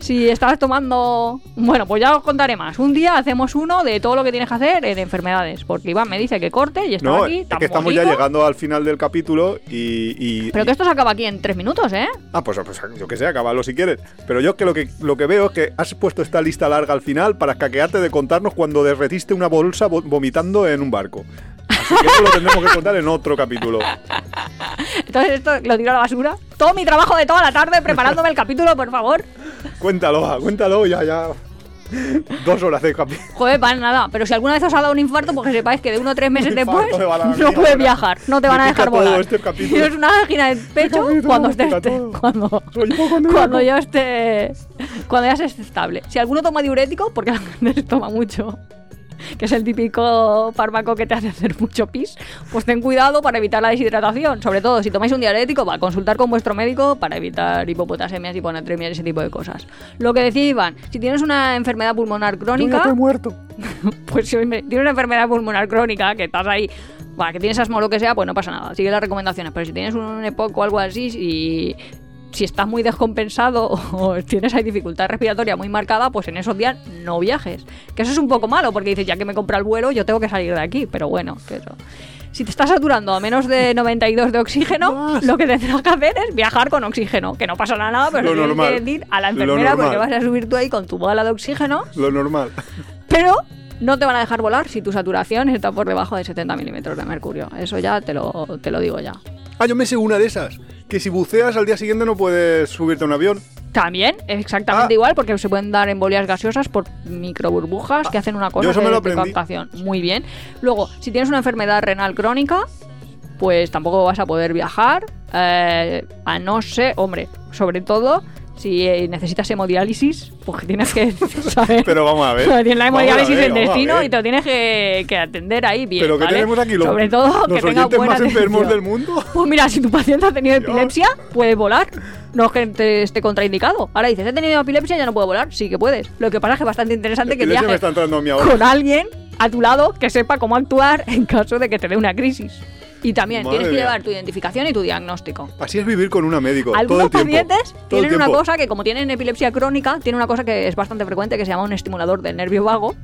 Si estabas tomando... Bueno, pues ya os contaré más. Un día hacemos uno de todo lo que tienes que hacer en enfermedades. Porque Iván me dice que corte y está No, aquí. es que estamos ya llegando al final del capítulo y. y- Pero que esto se acaba aquí en tres minutos, ¿eh? Ah, pues, pues, yo que sé, acábalo si quieres. Pero yo que lo que lo que veo es que has puesto esta lista larga al final para caquearte de contarnos cuando derretiste una bolsa vo- vomitando en un barco. Así que eso lo tendremos que contar en otro capítulo. Entonces esto lo tiro a la basura. Todo mi trabajo de toda la tarde preparándome el capítulo, por favor. Cuéntalo, va, cuéntalo, ya, ya. Dos horas de capítulo. Joder, para nada. Pero si alguna vez os ha dado un infarto, pues que sepáis que de uno o tres meses después no puedes viajar. No te van a dejar volar. este capítulo. Tienes una angina de pecho capítulo cuando estés... Cuando, cuando ya esté... Cuando ya estés estable. Si alguno toma diurético, porque la gente se toma mucho. Que es el típico fármaco que te hace hacer mucho pis, pues ten cuidado para evitar la deshidratación. Sobre todo, si tomáis un diarético, va a consultar con vuestro médico para evitar hipopotasias, hiponatremia y ese tipo de cosas. Lo que decía Iván, si tienes una enfermedad pulmonar Yo ya crónica, estoy muerto. pues si tienes una enfermedad pulmonar crónica, que estás ahí, que tienes asma o lo que sea, pues no pasa nada, sigue las recomendaciones. Pero si tienes un EPOC o algo así, y si estás muy descompensado o tienes ahí dificultad respiratoria muy marcada, pues en esos días no viajes. Que eso es un poco malo, porque dices, ya que me compra el vuelo, yo tengo que salir de aquí. Pero bueno, que eso. Si te estás saturando a menos de 92 de oxígeno, Más. lo que tendrás que hacer es viajar con oxígeno. Que no pasa nada, pero Lo tienes que decir a la enfermera porque vas a subir tú ahí con tu bola de oxígeno Lo normal. pero no te van a dejar volar si tu saturación está por debajo de 70 milímetros de mercurio. Eso ya te lo, te lo digo ya. Ah, yo me sé una de esas. Que si buceas al día siguiente no puedes subirte a un avión. También exactamente Ah. igual porque se pueden dar embolias gaseosas por microburbujas que hacen una cosa yo eso me lo de captación. Muy bien. Luego, si tienes una enfermedad renal crónica, pues tampoco vas a poder viajar. eh, a no ser, hombre, sobre todo si eh, necesitas hemodiálisis, porque tienes que saber. Pero vamos a ver. Tienes la hemodiálisis ver, a destino y te lo tienes que, que atender ahí bien. Pero que ¿vale? tenemos aquí los, Sobre todo los que tenga buena más enfermos del mundo. Pues mira, si tu paciente ha tenido Dios. epilepsia, puede volar. No es que te esté contraindicado. Ahora dices, he tenido epilepsia, ya no puedo volar. Sí que puedes. Lo que pasa es que es bastante interesante que Epilepsia me viajes está entrando a mí ahora. con alguien a tu lado que sepa cómo actuar en caso de que te dé una crisis. Y también Madre tienes que mía. llevar tu identificación y tu diagnóstico. Así es vivir con una médico. todo Algunos tiempo. pacientes Todo el tienen una cosa que, como tienen epilepsia crónica, tienen una cosa que es bastante frecuente que se llama un estimulador del nervio vago.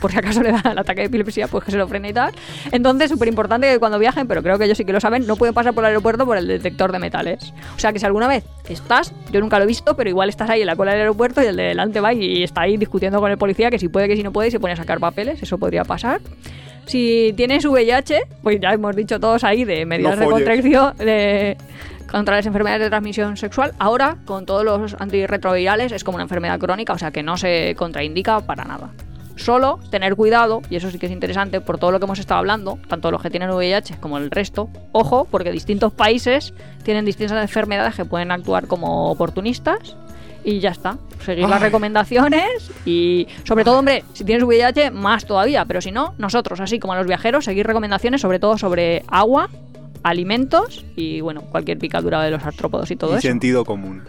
Por si acaso le da el ataque de epilepsia, pues que se lo frene y tal. Entonces, súper importante que cuando viajen, pero creo que ellos sí que lo saben, no pueden pasar por el aeropuerto por el detector de metales. O sea que si alguna vez estás, yo nunca lo he visto, pero igual estás ahí en la cola del aeropuerto y el de delante va y está ahí discutiendo con el policía que si puede, que si no puede, y se pone a sacar papeles, eso podría pasar. Si tienes VIH, pues ya hemos dicho todos ahí de medidas de contracción, de contra las enfermedades de transmisión sexual. Ahora, con todos los antirretrovirales, es como una enfermedad crónica, o sea que no se contraindica para nada. Solo tener cuidado, y eso sí que es interesante, por todo lo que hemos estado hablando, tanto los que tienen VIH como el resto. Ojo, porque distintos países tienen distintas enfermedades que pueden actuar como oportunistas. Y ya está. Seguir las recomendaciones y, sobre todo, hombre, si tienes VIH, más todavía. Pero si no, nosotros, así como a los viajeros, seguir recomendaciones, sobre todo sobre agua, alimentos y, bueno, cualquier picadura de los artrópodos y todo Y eso. sentido común.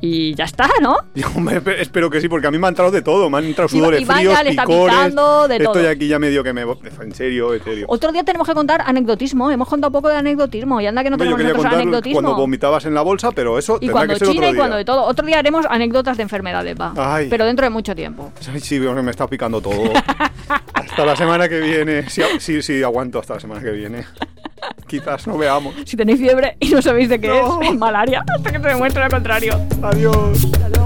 Y ya está, ¿no? Y, hombre, espe- espero que sí, porque a mí me han entrado de todo. Me han entrado sudores Iván fríos, ya le está picores. picando de Estoy todo. aquí ya medio que me... En serio, en serio. Otro día tenemos que contar anecdotismo. Hemos contado poco de anecdotismo. Y anda que no Hombre, yo tenemos quería nosotros anecdotismo. cuando vomitabas en la bolsa, pero eso y cuando que ser China otro y cuando día. de todo. Otro día haremos anécdotas de enfermedades, va. Ay. Pero dentro de mucho tiempo. Ay, sí, me está picando todo. hasta la semana que viene. Sí, sí, sí, aguanto hasta la semana que viene. Quizás no veamos. Si tenéis fiebre y no sabéis de qué No. es, es malaria. Hasta que se demuestre lo contrario. Adiós. Hasta luego.